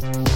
St.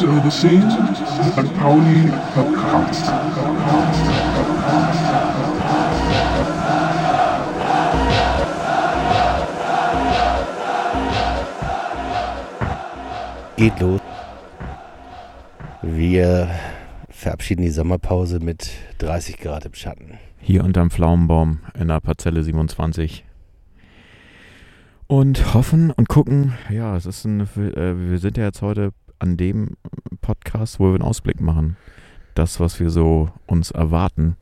90 Euro 10, St. Pauli Podcast. Geht los. Wir verabschieden die Sommerpause mit 30 Grad im Schatten. Hier unterm Pflaumenbaum in der Parzelle 27. Und hoffen und gucken, ja, es ist ein, äh, wir sind ja jetzt heute an dem Podcast, wo wir einen Ausblick machen. Das, was wir so uns erwarten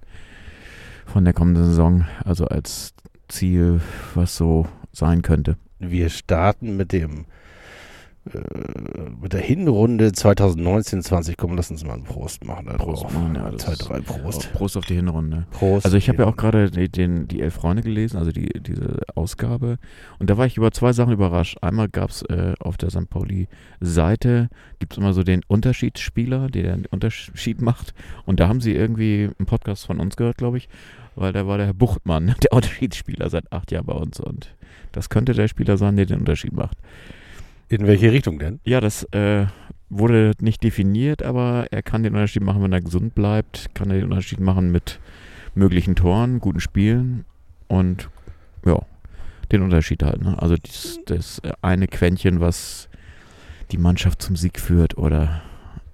von der kommenden Saison, also als Ziel, was so sein könnte. Wir starten mit dem mit der Hinrunde 2019-20. Komm, lass uns mal einen Prost machen. Da Prost machen, ja, ist- drei Prost. Prost auf die Hinrunde. Prost. Also ich habe ja auch gerade die, den, die Elf Freunde gelesen, also die, diese Ausgabe. Und da war ich über zwei Sachen überrascht. Einmal gab es äh, auf der St. Pauli-Seite, gibt es immer so den Unterschiedsspieler, der den Unterschied macht. Und da haben sie irgendwie einen Podcast von uns gehört, glaube ich. Weil da war der Herr Buchtmann, der Unterschiedsspieler seit acht Jahren bei uns. Und das könnte der Spieler sein, der den Unterschied macht. In welche Richtung denn? Ja, das äh, wurde nicht definiert, aber er kann den Unterschied machen, wenn er gesund bleibt. Kann er den Unterschied machen mit möglichen Toren, guten Spielen und ja, den Unterschied halt. Ne? Also das, das eine Quäntchen, was die Mannschaft zum Sieg führt oder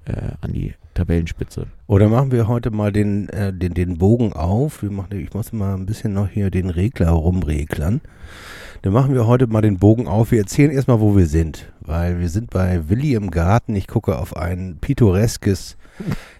äh, an die Tabellenspitze. Oder machen wir heute mal den, äh, den, den Bogen auf. Wir machen, ich muss mal ein bisschen noch hier den Regler rumreglern. Dann machen wir heute mal den Bogen auf. Wir erzählen erstmal, wo wir sind. Weil wir sind bei Willi im Garten. Ich gucke auf ein pittoreskes,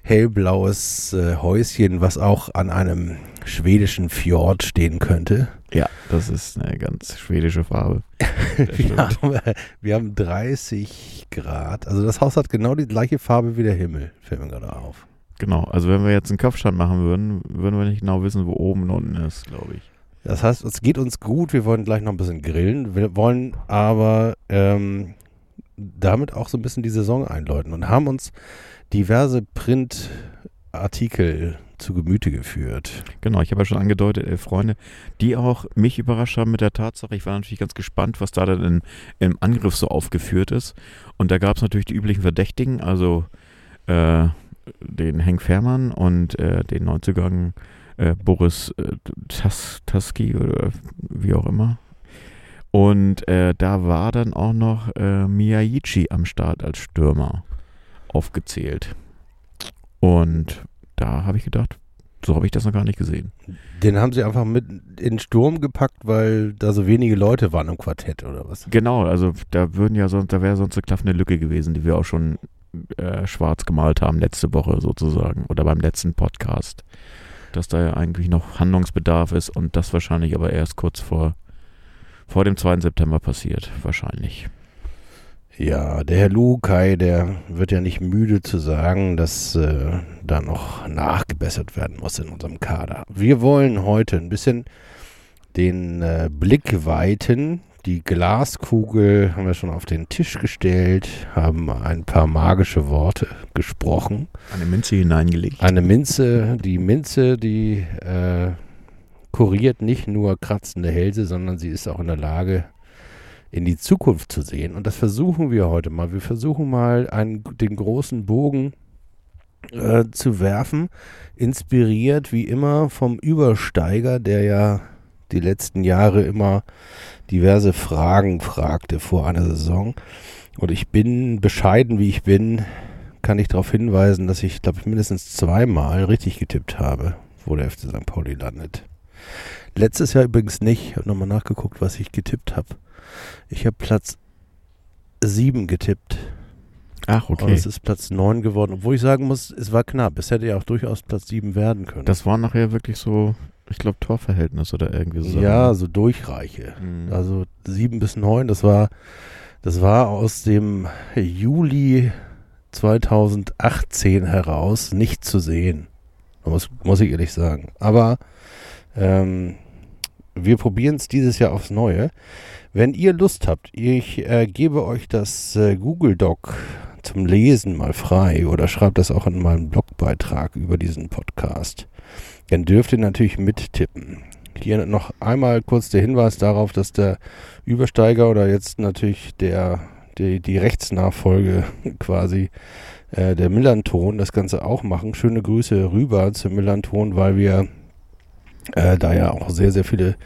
hellblaues äh, Häuschen, was auch an einem schwedischen Fjord stehen könnte. Ja, das ist eine ganz schwedische Farbe. Das Wir haben, wir haben 30 Grad. Also das Haus hat genau die gleiche Farbe wie der Himmel. Fällt mir gerade auf. Genau, also wenn wir jetzt einen Kopfstand machen würden, würden wir nicht genau wissen, wo oben und unten ist, glaube ich. Das heißt, es geht uns gut. Wir wollen gleich noch ein bisschen grillen. Wir wollen aber ähm, damit auch so ein bisschen die Saison einläuten und haben uns diverse Printartikel zu Gemüte geführt. Genau, ich habe ja schon angedeutet, elf Freunde, die auch mich überrascht haben mit der Tatsache. Ich war natürlich ganz gespannt, was da dann in, im Angriff so aufgeführt ist. Und da gab es natürlich die üblichen Verdächtigen, also äh, den Henk Fährmann und äh, den Neuzugang äh, Boris äh, Tas Taski oder wie auch immer. Und äh, da war dann auch noch äh, Miyagichi am Start als Stürmer aufgezählt. Und da habe ich gedacht, so habe ich das noch gar nicht gesehen. Den haben sie einfach mit in den Sturm gepackt, weil da so wenige Leute waren im Quartett oder was? Genau, also da würden ja sonst, da wäre sonst eine klaffende Lücke gewesen, die wir auch schon äh, schwarz gemalt haben letzte Woche sozusagen oder beim letzten Podcast, dass da ja eigentlich noch Handlungsbedarf ist und das wahrscheinlich aber erst kurz vor vor dem 2. September passiert, wahrscheinlich. Ja, der Herr Lukai, der wird ja nicht müde zu sagen, dass äh, da noch nachgebessert werden muss in unserem Kader. Wir wollen heute ein bisschen den äh, Blick weiten. Die Glaskugel haben wir schon auf den Tisch gestellt, haben ein paar magische Worte gesprochen. Eine Minze hineingelegt. Eine Minze, die Minze, die äh, kuriert nicht nur kratzende Hälse, sondern sie ist auch in der Lage, in die Zukunft zu sehen. Und das versuchen wir heute mal. Wir versuchen mal einen, den großen Bogen äh, zu werfen, inspiriert wie immer vom Übersteiger, der ja die letzten Jahre immer diverse Fragen fragte vor einer Saison. Und ich bin bescheiden, wie ich bin, kann ich darauf hinweisen, dass ich, glaube ich, mindestens zweimal richtig getippt habe, wo der FC St. Pauli landet. Letztes Jahr übrigens nicht. Ich habe nochmal nachgeguckt, was ich getippt habe. Ich habe Platz 7 getippt. Ach, Und okay. es ist Platz 9 geworden. Obwohl ich sagen muss, es war knapp. Es hätte ja auch durchaus Platz 7 werden können. Das war nachher wirklich so Ich glaube Torverhältnis oder irgendwie so. Ja, so durchreiche. Mhm. Also sieben bis neun, das war, das war aus dem Juli 2018 heraus nicht zu sehen. Muss, muss ich ehrlich sagen. Aber ähm, wir probieren es dieses Jahr aufs Neue. Wenn ihr Lust habt, ich äh, gebe euch das äh, Google Doc zum Lesen mal frei oder schreibt das auch in meinen Blogbeitrag über diesen Podcast. Dann dürft ihr natürlich mittippen. Hier noch einmal kurz der Hinweis darauf, dass der Übersteiger oder jetzt natürlich der, die, die Rechtsnachfolge quasi äh, der Millanton das Ganze auch machen. Schöne Grüße rüber zum Millanton, weil wir äh, da ja auch sehr, sehr viele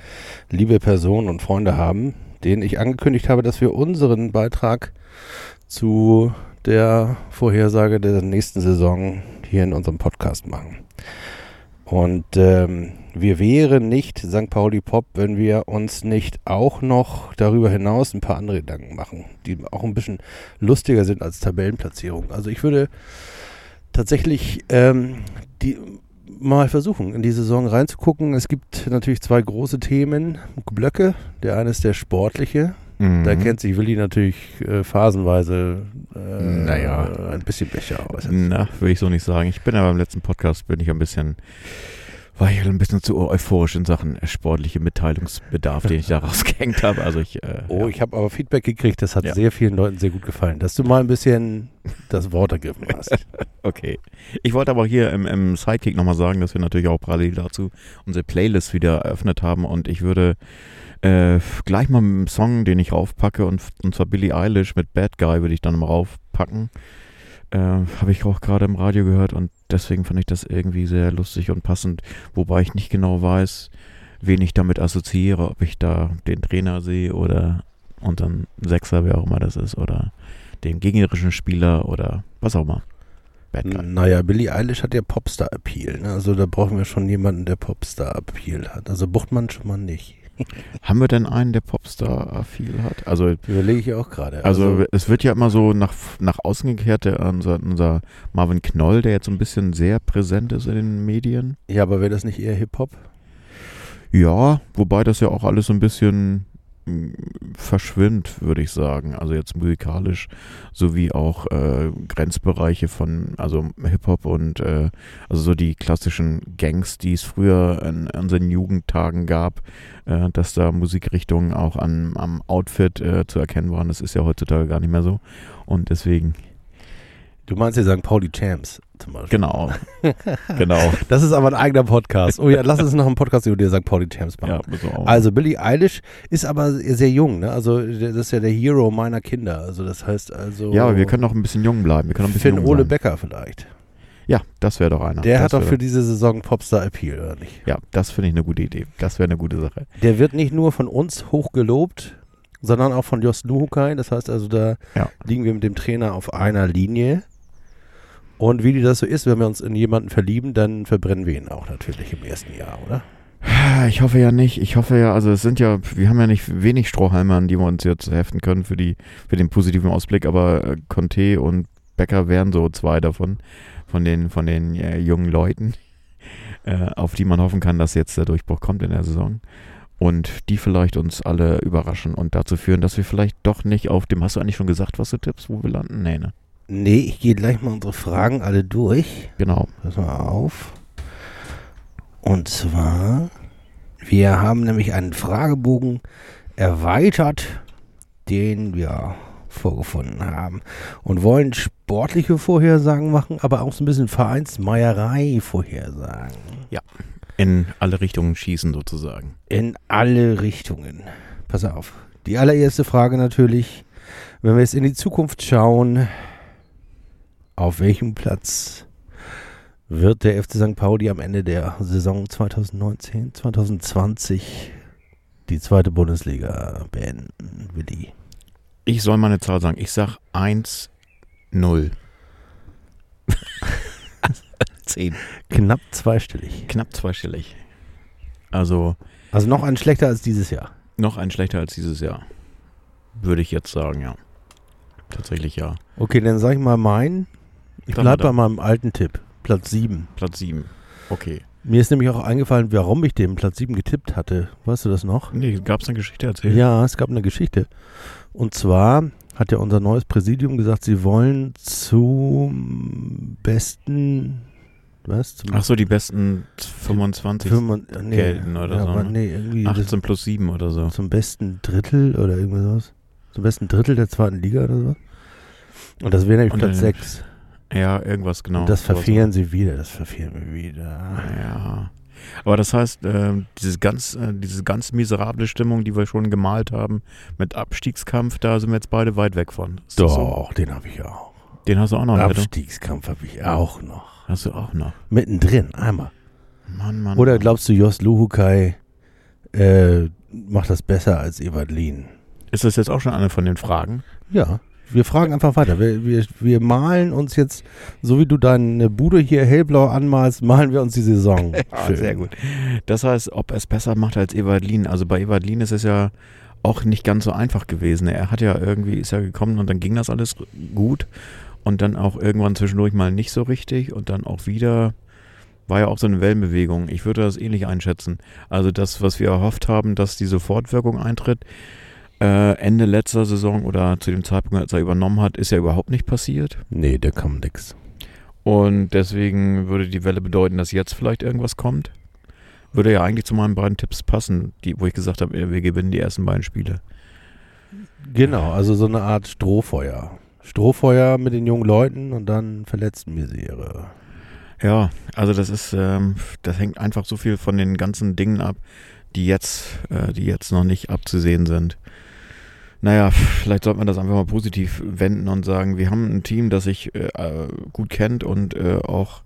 liebe Personen und Freunde haben, denen ich angekündigt habe, dass wir unseren Beitrag zu der Vorhersage der nächsten Saison hier in unserem Podcast machen. Und ähm, wir wären nicht St. Pauli Pop, wenn wir uns nicht auch noch darüber hinaus ein paar andere Gedanken machen, die auch ein bisschen lustiger sind als Tabellenplatzierung. Also ich würde tatsächlich ähm, die mal versuchen, in die Saison reinzugucken. Es gibt natürlich zwei große Themen, Blöcke. Der eine ist der sportliche. Mhm. Da kennt sich Willi natürlich äh, phasenweise äh, Naja. ein bisschen besser aus. Na, würde ich so nicht sagen. Ich bin ja beim letzten Podcast bin ich ein bisschen, war ich ein bisschen zu euphorisch in Sachen sportliche Mitteilungsbedarf, den ich da rausgehängt habe. Also ich, äh, Oh, ja. ich habe aber Feedback gekriegt, das hat Ja. sehr vielen Leuten sehr gut gefallen, dass du mal ein bisschen das Wort ergriffen hast. Okay. Ich wollte aber hier im, im Sidekick nochmal sagen, dass wir natürlich auch parallel dazu unsere Playlist wieder eröffnet haben und ich würde äh, gleich mal mit einem Song, den ich raufpacke und, und zwar Billie Eilish mit Bad Guy würde ich dann mal raufpacken. Äh, Habe ich auch gerade im Radio gehört und deswegen fand ich das irgendwie sehr lustig und passend, wobei ich nicht genau weiß, wen ich damit assoziiere, ob ich da den Trainer sehe oder unseren Sechser, wer auch immer das ist, oder den gegnerischen Spieler oder was auch immer. Naja, Billie Eilish hat ja Popstar-Appeal. Ne? Also da brauchen wir schon jemanden, der Popstar-Appeal hat. Also Buchtmann schon mal nicht. Haben wir denn einen, der Popstar viel hat? Also, Überlege ich auch gerade. also es wird ja immer so nach, nach außen gekehrt, der, unser, unser Marvin Knoll, der jetzt so ein bisschen sehr präsent ist in den Medien. ja, aber wäre das nicht eher Hip-Hop? Ja, wobei das ja auch alles so ein bisschen verschwimmt, würde ich sagen. Also jetzt musikalisch sowie auch äh, Grenzbereiche von, also Hip-Hop und äh, also so die klassischen Gangs, die es früher in unseren Jugendtagen gab, äh, dass da Musikrichtungen auch an, am Outfit äh, zu erkennen waren. Das ist ja heutzutage gar nicht mehr so. Und deswegen, Du meinst ja St. Pauli Champs zum Beispiel. genau, genau. Das ist aber ein eigener Podcast. Oh ja, lass uns noch einen Podcast über die St. Pauli Champs machen. Ja, auch. Also Billie Eilish ist aber sehr jung, ne? Also das ist ja der Hero meiner Kinder. Also das heißt also. ja, aber wir können auch ein bisschen jung bleiben. Wir können ein bisschen Finn jung Ole. Becker vielleicht. Ja, das wäre doch einer. Der das hat doch für diese Saison Popstar Appeal, oder nicht? Ja, das finde ich eine gute Idee. Das wäre eine gute Sache. Der wird nicht nur von uns hoch gelobt, sondern auch von Jos Luhukai. Das heißt also, da Ja. liegen wir mit dem Trainer auf einer Linie. Und wie die das so ist, wenn wir uns in jemanden verlieben, dann verbrennen wir ihn auch natürlich im ersten Jahr, oder? Ich hoffe ja nicht. Ich hoffe ja, also es sind ja, wir haben ja nicht wenig Strohhalme, an die wir uns jetzt heften können für die, für den positiven Ausblick, aber äh, Conte und Becker wären so zwei davon, von den, von den äh, jungen Leuten, äh, auf die man hoffen kann, dass jetzt der Durchbruch kommt in der Saison. Und die vielleicht uns alle überraschen und dazu führen, dass wir vielleicht doch nicht auf dem, hast du eigentlich schon gesagt, was du tippst, wo wir landen? Nee, ne? Nee, ich gehe gleich mal unsere Fragen alle durch. Genau. Pass mal auf. Und zwar, wir haben nämlich einen Fragebogen erweitert, den wir vorgefunden haben. Und wollen sportliche Vorhersagen machen, aber auch so ein bisschen Vereinsmeierei-Vorhersagen. In alle Richtungen schießen sozusagen. In alle Richtungen. Pass auf. Die allererste Frage natürlich, wenn wir jetzt in die Zukunft schauen, auf welchem Platz wird der FC St. Pauli am Ende der Saison 2019, 2020 die zweite Bundesliga beenden, Willi? Ich soll meine Zahl sagen. Ich sag 1, 0. 10. Knapp zweistellig. Knapp zweistellig. Also Also noch ein schlechter als dieses Jahr. noch ein schlechter als dieses Jahr. Würde ich jetzt sagen, ja. Tatsächlich ja. Okay, dann sag ich mal meinen. Ich Sag bleib mal bei meinem alten Tipp. Platz 7. Platz 7. Okay. Mir ist nämlich auch eingefallen, warum ich den Platz 7 getippt hatte. Weißt du das noch? Nee, gab es eine Geschichte erzählt? Ja, es gab eine Geschichte. Und zwar hat ja unser neues Präsidium gesagt, sie wollen zum besten, was? Zum Ach so, die besten 25 Fünfund- nee, gelten oder ja, so, ne? Nee, irgendwie das, 18 plus 7 oder so. zum besten Drittel oder irgendwas. Zum besten Drittel der zweiten Liga oder so. Und das wäre nämlich Und Platz dann- 6. Ja, irgendwas genau. Und das verfehlen sie wieder, das verfehlen wir wieder. Ja. Aber das heißt, äh, dieses ganz, äh, diese ganz miserable Stimmung, die wir schon gemalt haben, mit Abstiegskampf, da sind wir jetzt beide weit weg von. Ist das so? Doch, den habe ich auch. Den hast du auch noch? Abstiegskampf habe ich auch noch. Hast du auch noch. Mittendrin, einmal. Mann, Mann. Oder glaubst du, Jos Luhukai äh, macht das besser als Ewald Lien? Ist das jetzt auch schon eine von den Fragen? Ja, wir fragen einfach weiter. Wir, wir, wir malen uns jetzt, so wie du deine Bude hier hellblau anmalst, malen wir uns die Saison. Schön. sehr gut. Das heißt, ob er es besser macht als Ewald Lien. Also bei Ewald Lien ist es ja auch nicht ganz so einfach gewesen. Er hat ja irgendwie, ist ja gekommen und dann ging das alles gut. Und dann auch irgendwann zwischendurch mal nicht so richtig und dann auch wieder war ja auch so eine Wellenbewegung. Ich würde das ähnlich einschätzen. Also das, was wir erhofft haben, dass die Sofortwirkung eintritt, äh, Ende letzter Saison oder zu dem Zeitpunkt, als er übernommen hat, ist ja überhaupt nicht passiert. Nee, der kam nix. Und deswegen würde die Welle bedeuten, dass jetzt vielleicht irgendwas kommt. Würde ja eigentlich zu meinen beiden Tipps passen, die, wo ich gesagt habe, wir gewinnen die ersten beiden Spiele. Genau, also so eine Art Strohfeuer. Strohfeuer mit den jungen Leuten und dann Verletztenmisere. Ja, also das ist, ähm, das hängt einfach so viel von den ganzen Dingen ab, die jetzt, äh, die jetzt noch nicht abzusehen sind. Naja, vielleicht sollte man das einfach mal positiv wenden und sagen, wir haben ein Team, das sich äh, gut kennt und äh, auch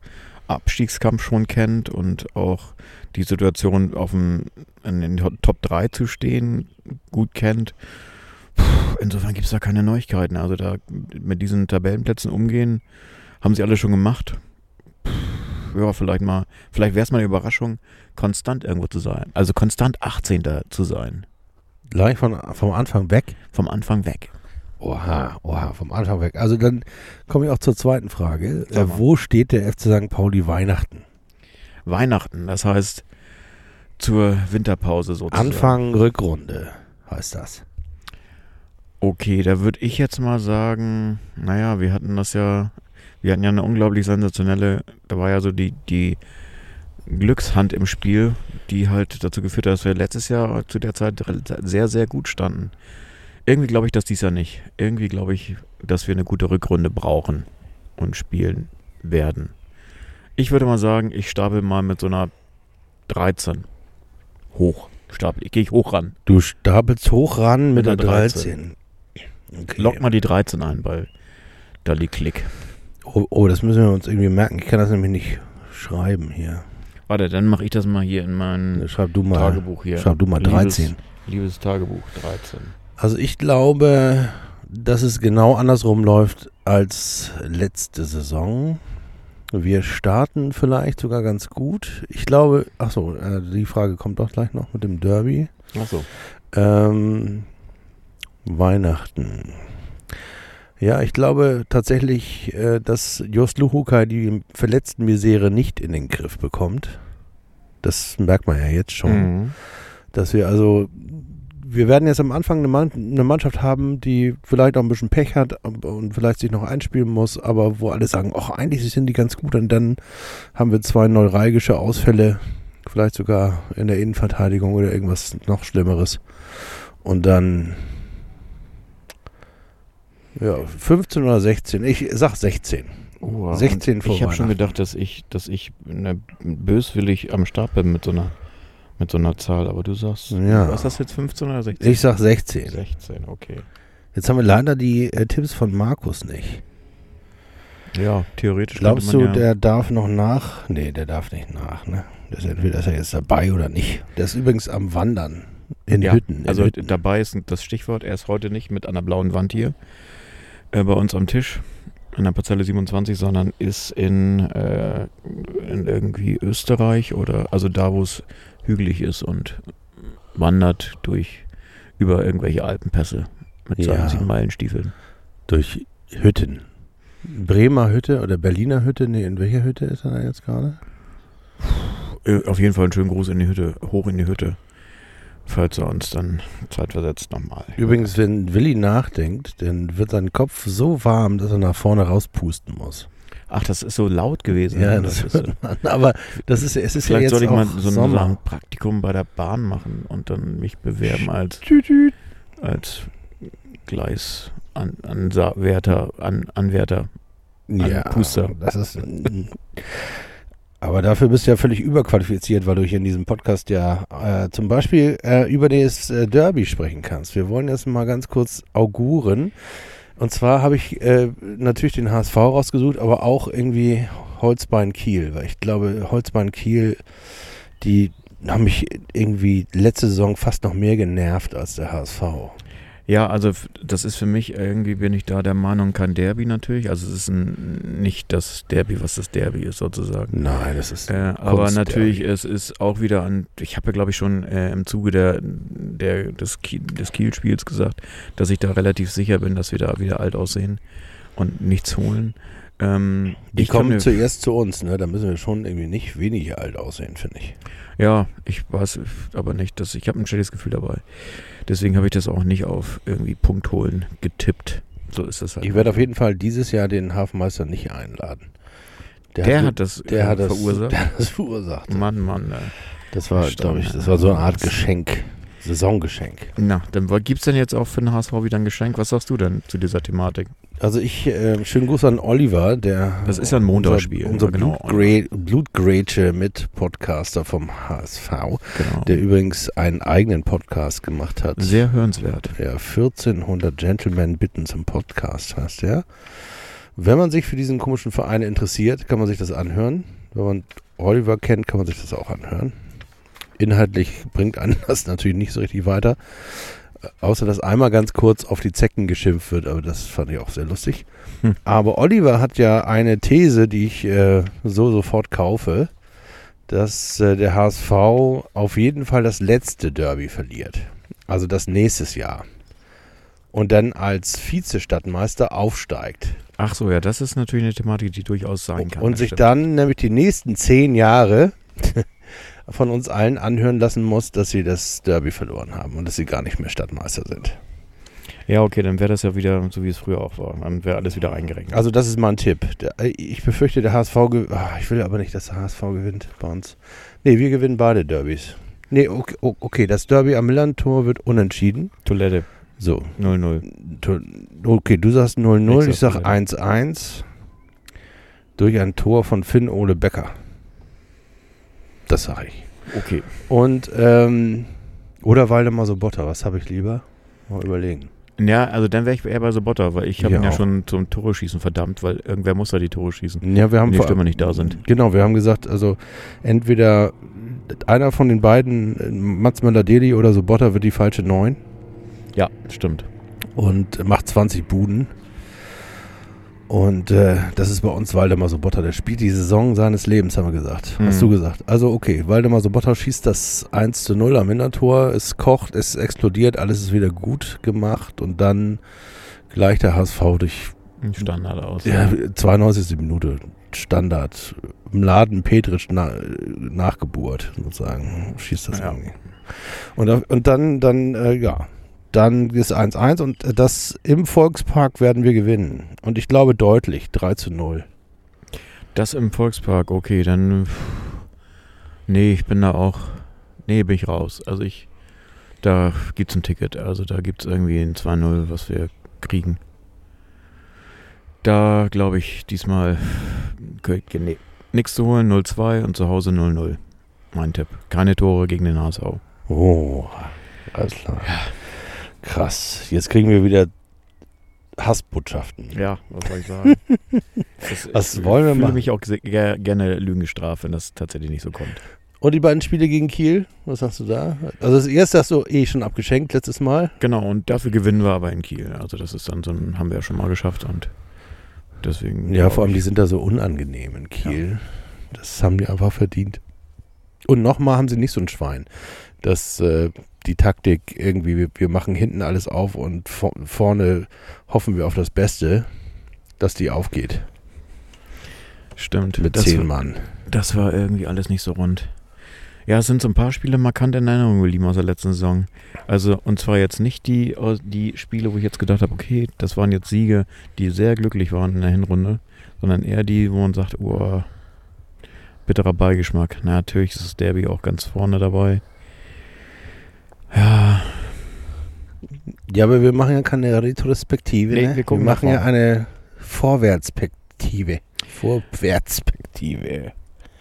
Abstiegskampf schon kennt und auch die Situation auf dem, in den Top 3 zu stehen gut kennt. Insofern gibt es da keine Neuigkeiten. Also da mit diesen Tabellenplätzen umgehen, haben sie alle schon gemacht. Puh, ja, vielleicht mal, vielleicht wäre es mal eine Überraschung, konstant irgendwo zu sein. Also konstant 18. zu sein. Gleich von, vom Anfang weg. Vom Anfang weg. Oha, oha, vom Anfang weg. Also dann komme ich auch zur zweiten Frage. Äh, wo steht der FC St. Pauli Weihnachten? Weihnachten, das heißt zur Winterpause sozusagen. Anfang Rückrunde heißt das. Okay, da würde ich jetzt mal sagen, naja, wir hatten das ja, wir hatten ja eine unglaublich sensationelle, da war ja so die, die Glückshand im Spiel, die halt dazu geführt hat, dass wir letztes Jahr zu der Zeit sehr, sehr gut standen. Irgendwie glaube ich das dies Jahr nicht. Irgendwie glaube ich, dass wir eine gute Rückrunde brauchen und spielen werden. Ich würde mal sagen, ich stapel mal mit so einer 13 hoch. Stapel, gehe ich hoch ran. Du stapelst hoch ran mit, Mit der einer 13. Okay. Lock mal die 13 ein bei Dali Klick. Oh, oh, das müssen wir uns irgendwie merken. Ich kann das nämlich nicht schreiben hier. Warte, dann mache ich das mal hier in mein Schreib du mal, Tagebuch hier. schreib du mal 13. Liebes, liebes Tagebuch 13. Also ich glaube, dass es genau andersrum läuft als letzte Saison. Wir starten vielleicht sogar ganz gut. Ich glaube, ach so, äh, die Frage kommt doch gleich noch mit dem Derby. Achso. Ähm, Weihnachten. Ja, ich glaube tatsächlich, äh, dass Jos Luhukai die verletzten Misere nicht in den Griff bekommt. Das merkt man ja jetzt schon. Mhm. Dass wir also, wir werden jetzt am Anfang eine, Mann, eine Mannschaft haben, die vielleicht auch ein bisschen Pech hat und vielleicht sich noch einspielen muss, aber wo alle sagen, ach, eigentlich sind die ganz gut und dann haben wir zwei neuralgische Ausfälle, vielleicht sogar in der Innenverteidigung oder irgendwas noch Schlimmeres. Und dann, ja, 15 oder 16, ich sag 16. Oh, 16 und vor Ich habe schon gedacht, dass ich, dass ich ne, böswillig am Start bin mit so einer, mit so einer Zahl, aber du sagst, Ja. was ist das jetzt 15 oder 16? Ich sag 16. 16, okay. Jetzt haben wir leider die äh, Tipps von Markus nicht. Ja, theoretisch Glaubst du, ja, der darf noch nach? Nee, der darf nicht nach, ne? Der ist entweder ist er jetzt dabei oder nicht. Der ist übrigens am Wandern. In ja, Hütten. In Also Hütten. dabei ist das Stichwort, er ist heute nicht mit einer blauen Wand hier äh, bei uns am Tisch in der Parzelle 27, sondern ist in, äh, in irgendwie Österreich oder also da, wo es hügelig ist und wandert durch über irgendwelche Alpenpässe mit Ja. seinen sieben Meilenstiefeln. Durch Hütten. Bremer Hütte oder Berliner Hütte? Nee, in welcher Hütte ist er da jetzt gerade? äh, auf jeden Fall einen schönen Gruß in die Hütte, hoch in die Hütte. Falls er uns dann zeitversetzt nochmal. Übrigens, wenn Willi nachdenkt, dann wird sein Kopf so warm, dass er nach vorne rauspusten muss. Ach, das ist so laut gewesen. Ja, ne? das ist. Aber das ist, es ist ja Vielleicht jetzt soll ich mal so Sommer. ein Praktikum bei der Bahn machen und dann mich bewerben als, als Gleisanwärter, an, Anwärter. Ja, Puster. das ist. Aber dafür bist du ja völlig überqualifiziert, weil du hier in diesem Podcast ja äh, zum Beispiel äh, über das äh, Derby sprechen kannst. Wir wollen jetzt mal ganz kurz auguren. Und zwar habe ich äh, natürlich den HSV rausgesucht, aber auch irgendwie Holzbein Kiel, weil ich glaube, Holzbein Kiel, die haben mich irgendwie letzte Saison fast noch mehr genervt als der HSV. Ja, also das ist für mich irgendwie, bin ich da der Meinung, kein Derby natürlich. Also es ist ein, nicht das Derby, was das Derby ist sozusagen. Nein, das ist. Äh, aber natürlich, es ist auch wieder an, ich habe ja glaube ich schon äh, im Zuge der, der, des, Kiel, des Kiel-Spiels gesagt, dass ich da relativ sicher bin, dass wir da wieder alt aussehen und nichts holen. Ähm, Die kommen mir- zuerst zu uns, ne? Da müssen wir schon irgendwie nicht weniger alt aussehen, finde ich. Ja, ich weiß aber nicht, dass ich habe ein schlechtes Gefühl dabei. Deswegen habe ich das auch nicht auf irgendwie Punkt holen getippt. So ist das halt. Ich werde auf jeden Fall dieses Jahr den Hafenmeister nicht einladen. der hat das, der äh, hat das verursacht. Der hat das verursacht. Mann, Mann. Äh. Das war, glaube ich, das war so eine Art Geschenk. Saisongeschenk. Na, dann gibt es denn jetzt auch für den HSV wieder ein Geschenk? Was sagst du denn zu dieser Thematik? Also ich, äh, schönen Gruß an Oliver, der Das ist ja ein Montagsspiel, unser, unser genau. Blutgrätsche mit Podcaster vom HSV, Genau. der übrigens einen eigenen Podcast gemacht hat. Sehr hörenswert. Ja, 1400 Gentlemen bitten zum Podcast heißt der. Wenn man sich für diesen komischen Verein interessiert, kann man sich das anhören. Wenn man Oliver kennt, kann man sich das auch anhören. Inhaltlich bringt einen das natürlich nicht so richtig weiter. Außer dass einmal ganz kurz auf die Zecken geschimpft wird, aber das fand ich auch sehr lustig. Hm. Aber Oliver hat ja eine These, die ich äh, so sofort kaufe, dass äh, der HSV auf jeden Fall das letzte Derby verliert. Also das nächstes Jahr. Und dann als Vize-Stadtmeister aufsteigt. Ach so, ja, das ist natürlich eine Thematik, die durchaus sein kann. und sich stimmt. dann nämlich die nächsten zehn Jahre von uns allen anhören lassen muss, dass sie das Derby verloren haben und dass sie gar nicht mehr Stadtmeister sind. Ja, okay, dann wäre das ja wieder so, wie es früher auch war. Dann wäre alles wieder eingerechnet. Also das ist mal ein Tipp. Äh, ich befürchte, der HSV gewinnt. ich will aber nicht, dass der HSV gewinnt bei uns. Nee, wir gewinnen beide Derbys. Nee, okay, okay das Derby am Millantor wird unentschieden. Toilette, So, 0-0. Tu- Okay, du sagst 0-0, Ich sag 1-1 durch ein Tor von Finn Ole Becker. Das sag ich. Okay. Und, ähm, oder Waldemar Sobotta, was habe ich lieber? Mal überlegen. Ja, also dann wäre ich eher bei Sobotta, weil ich habe Ja ihn ja auch. schon zum Tore schießen verdammt, weil irgendwer muss da die Tore schießen. Ja, wir haben Wenn die Stürmer nicht da sind. Genau, wir haben gesagt, also entweder einer von den beiden, Mats Möller-Deli oder Sobotta wird die falsche 9 Ja, stimmt. und macht 20 Buden. Und äh, das ist bei uns Waldemar Sobotta. Der spielt die Saison seines Lebens, haben wir gesagt. Hast Mhm. du gesagt. Also okay, Waldemar Sobotta schießt das 1 zu 0 am Hintertor. Es kocht, es explodiert, alles ist wieder gut gemacht. Und dann gleicht der HSV durch Ein Standard aus. ja, 92. Minute. Standard. Im Laden Petric na, Nachgeburt, sozusagen. Schießt das Ja. irgendwie. Und, und dann, dann, äh, ja. Dann ist 1-1 und das im Volkspark werden wir gewinnen. Und ich glaube deutlich, 3 zu 0. Das im Volkspark, okay, dann. Nee, ich bin da auch. Nee, bin ich raus. Also ich. Da gibt's ein Ticket. Also da gibt's irgendwie ein 2-0, was wir kriegen. Da glaube ich diesmal. Nee, nichts zu holen, 0-2 und zu Hause 0-0. Mein Tipp. Keine Tore gegen den HSV. Oh, alles klar. Krass. Jetzt kriegen wir wieder Hassbotschaften. Ja, was soll ich sagen? Das- Was ich wollen wir fühle machen? mich auch ge- ge- gerne Lügen gestraft, wenn das tatsächlich nicht so kommt. Und die beiden Spiele gegen Kiel, was sagst du da? Also das erste hast du eh schon abgeschenkt letztes Mal. Genau, und dafür gewinnen wir aber in Kiel. Also das ist dann so ein, haben wir ja schon mal geschafft und deswegen. Ja, vor allem die ich, sind da so unangenehm in Kiel. Das haben die einfach verdient. Und nochmal haben sie nicht so ein Schwein. Dass äh, die Taktik irgendwie, wir, wir machen hinten alles auf und vor, vorne hoffen wir auf das Beste, dass die aufgeht Stimmt. mit das, zehn war, Mann. das war irgendwie alles nicht so rund. Ja, es sind so ein paar Spiele markant in Erinnerung geblieben aus der letzten Saison. Also, und zwar jetzt nicht die, die Spiele, wo ich jetzt gedacht habe, okay, das waren jetzt Siege, die sehr glücklich waren in der Hinrunde, sondern eher die, wo man sagt, oh, bitterer Beigeschmack. Na, natürlich ist das Derby auch ganz vorne dabei. Ja, Ja, aber wir machen ja keine Retrospektive. Nee, ne? wir gucken machen ja eine Vorwärtspektive. Vorwärtspektive.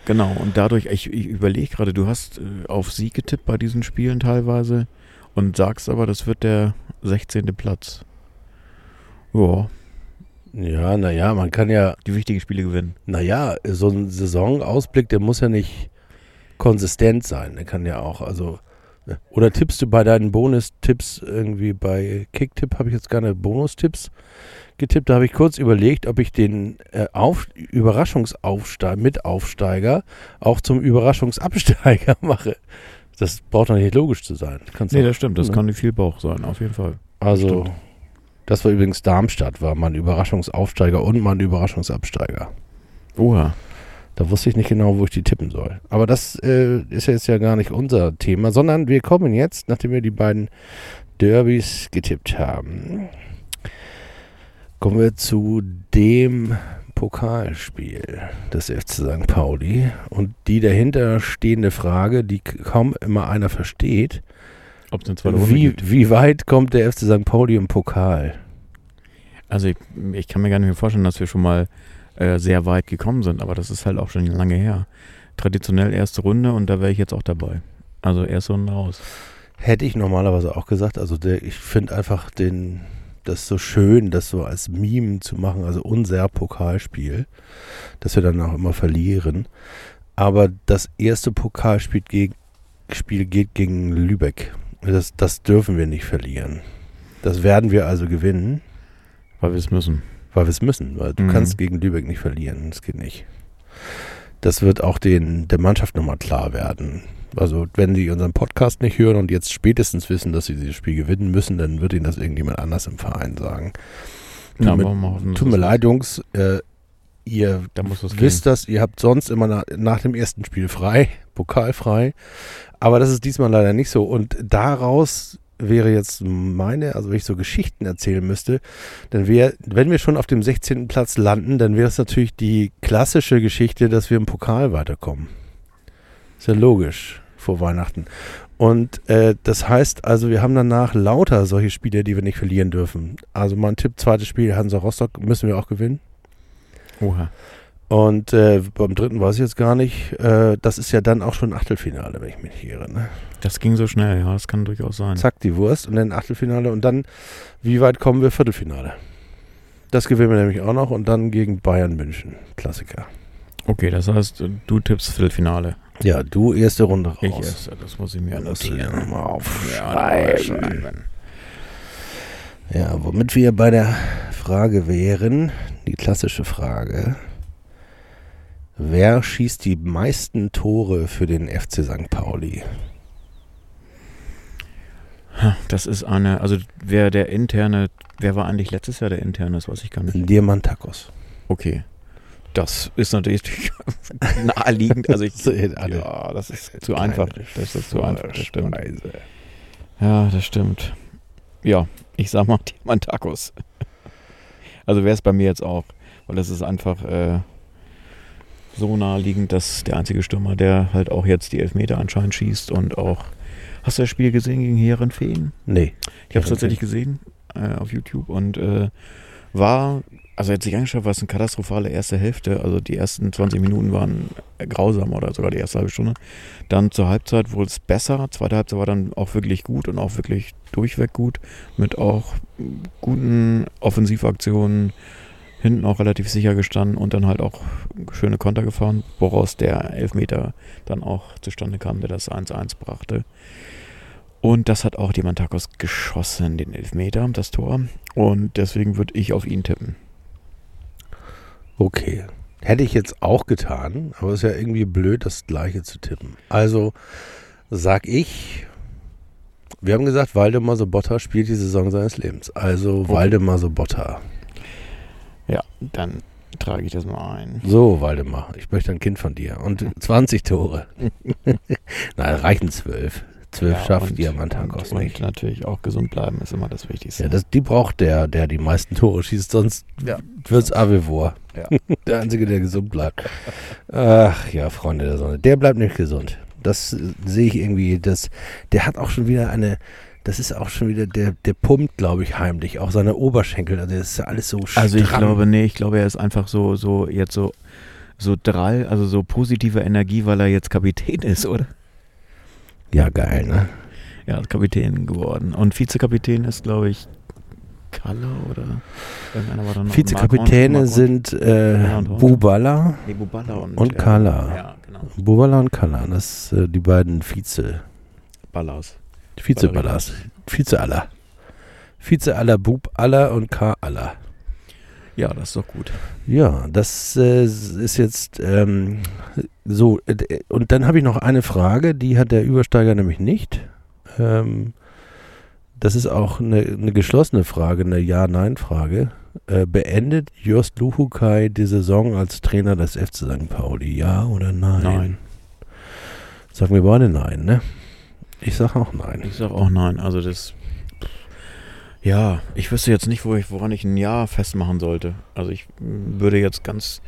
Genau, und dadurch, ich, ich überlege gerade, du hast äh, auf Sieg getippt bei diesen Spielen teilweise und sagst aber, das wird der 16. Platz. Ja, Ja, naja, man kann ja, die wichtigen Spiele gewinnen. naja, so ein Saisonausblick, der muss ja nicht konsistent sein. Der kann ja auch, also. ne? Oder tippst du bei deinen Bonustipps irgendwie bei Kicktipp, habe ich jetzt gerne Bonustipps getippt. Da habe ich kurz überlegt, ob ich den äh, Auf Überraschungsaufsteiger, Mitaufsteiger auch zum Überraschungsabsteiger mache. Das braucht doch nicht logisch zu sein. Kannst Nee, das stimmt, das ne? kann nicht viel Bauch sein, auf jeden Fall. Also, stimmt. Das war übrigens Darmstadt, war mein Überraschungsaufsteiger und mein Überraschungsabsteiger. Oha. Da wusste ich nicht genau, wo ich die tippen soll. Aber das äh, ist jetzt ja gar nicht unser Thema, sondern wir kommen jetzt, nachdem wir die beiden Derbys getippt haben, kommen wir zu dem Pokalspiel des FC St. Pauli. Und die dahinter stehende Frage, die kaum immer einer versteht, Ob es eine zweite Runde wie, gibt. wie weit kommt der FC St. Pauli im Pokal? Also ich, ich kann mir gar nicht mehr vorstellen, dass wir schon mal äh, sehr weit gekommen sind, aber das ist halt auch schon lange her. Traditionell erste Runde und da wäre ich jetzt auch dabei. Also erste Runde raus. Hätte ich normalerweise auch gesagt. Also der, ich finde einfach den, das so schön, das so als Meme zu machen, also unser Pokalspiel, dass wir dann auch immer verlieren. Aber das erste Pokalspiel geg Spiel geht gegen Lübeck. Das, das dürfen wir nicht verlieren. Das werden wir also gewinnen, Weil wir es müssen. weil wir es müssen. Weil du Mhm. kannst gegen Lübeck nicht verlieren. Das geht nicht. Das wird auch den, der Mannschaft nochmal klar werden. Also wenn sie unseren Podcast nicht hören und jetzt spätestens wissen, dass sie dieses Spiel gewinnen müssen, dann wird ihnen das irgendjemand anders im Verein sagen. Tut Ja, mir, wollen wir hoffen, tut mir leid, Jungs. Äh, ihr Da wisst das, ihr habt sonst immer nach, nach dem ersten Spiel frei, pokalfrei. Aber das ist diesmal leider nicht so. Und daraus wäre jetzt meine, also wenn ich so Geschichten erzählen müsste, dann wäre, wenn wir schon auf dem 16. Platz landen, dann wäre es natürlich die klassische Geschichte, dass wir im Pokal weiterkommen. Ist ja logisch vor Weihnachten. Und äh, das heißt also, wir haben danach lauter solche Spiele, die wir nicht verlieren dürfen. Also mein Tipp, zweites Spiel, Hansa Rostock, müssen wir auch gewinnen. Oha. Und äh, beim dritten weiß ich jetzt gar nicht. Äh, das ist ja dann auch schon Achtelfinale, wenn ich mich nicht irre. Ne? Das ging so schnell, ja, das kann durchaus sein. Zack, die Wurst und dann Achtelfinale. Und dann, wie weit kommen wir? Viertelfinale. Das gewinnen wir nämlich auch noch. Und dann gegen Bayern München. Klassiker. Okay, das heißt, du tippst Viertelfinale. Ja, du erste Runde raus. Ich erst, das muss ich mir Ja, notieren. ja nochmal Ja, aufschreiben. Ja, womit wir bei der Frage wären, die klassische Frage. Wer schießt die meisten Tore für den FC St. Pauli? Das ist eine, also wer der interne, wer war eigentlich letztes Jahr der interne, das weiß ich gar nicht. Diamantakos. Okay. Das ist natürlich naheliegend. Also ich, ja, das ist zu einfach. Das ist zu einfach, das stimmt. Ja, das stimmt. Ja, ich sag mal Diamantakos. Also wäre es bei mir jetzt auch, weil das ist einfach äh, so naheliegend, dass der einzige Stürmer, der halt auch jetzt die Elfmeter anscheinend schießt und auch. Hast du das Spiel gesehen gegen Heerenfeen? Nee. Ich habe es tatsächlich gesehen äh, auf YouTube und äh, war, also jetzt sich angeschaut, war es eine katastrophale erste Hälfte. Also die ersten 20 Minuten waren grausam oder sogar die erste halbe Stunde. Dann zur Halbzeit wurde es besser. Zweite Halbzeit war dann auch wirklich gut und auch wirklich durchweg gut. Mit auch guten Offensivaktionen. Hinten auch relativ sicher gestanden und dann halt auch schöne Konter gefahren, woraus der Elfmeter dann auch zustande kam, der das 1-1 brachte. Und das hat auch Diamantakos geschossen, den Elfmeter, das Tor. Und deswegen würde ich auf ihn tippen. Okay. Hätte ich jetzt auch getan, aber es ist ja irgendwie blöd, das gleiche zu tippen. Also sag ich, wir haben gesagt, Waldemar Sobotta spielt die Saison seines Lebens. Also Okay. Waldemar Sobotta. Ja, dann Trage ich das mal ein. So, Waldemar, ich möchte ein Kind von dir. Und 20 Tore. Nein, reichen 12. 12 Ja, schafft Diamantagos und, nicht. Und natürlich auch gesund bleiben ist immer das Wichtigste. Ja, das, die braucht der, der die meisten Tore schießt, sonst Ja. wird's Avivor. Ja. Der Einzige, der gesund bleibt. Ach ja, Freunde der Sonne. Der bleibt nicht gesund. Das äh, sehe ich irgendwie. Das, der hat auch schon wieder eine. Das ist auch schon wieder, der, der pumpt, glaube ich, heimlich. Auch seine Oberschenkel. Also das ist ja alles so Also ich stramm. glaube, nee, ich glaube, er ist einfach so, so jetzt so, so drall, also so positive Energie, weil er jetzt Kapitän ist, oder? Ja, geil, ne? Ja, Kapitän geworden. Und Vizekapitän ist, glaube ich, Kalle oder irgendeiner war da noch. Vizekapitäne sind äh, Horn. Bubala Nee, Bubala und, und äh, Kala. Ja, genau. Bubala und Kala. Das äh, die beiden Vize. Ballas. Vize-Ballas. Vize-Aller. Vize-Aller, Bub-Aller und K-Aller. Ja, das ist doch gut. Ja, das äh, ist jetzt ähm, so. äh, Und dann habe ich noch eine Frage, die hat der Übersteiger nämlich nicht. Ähm, das ist auch eine, eine geschlossene Frage, eine Ja-Nein-Frage. Äh, beendet Jost Luhukai die Saison als Trainer des FC St. Pauli? Ja oder nein? Nein. Sagen wir beide nein, ne? Ich sage auch nein. Ich sag auch nein. Also das. Ja, ich wüsste jetzt nicht, wo ich, woran ich ein Ja festmachen sollte. Also ich würde jetzt ganz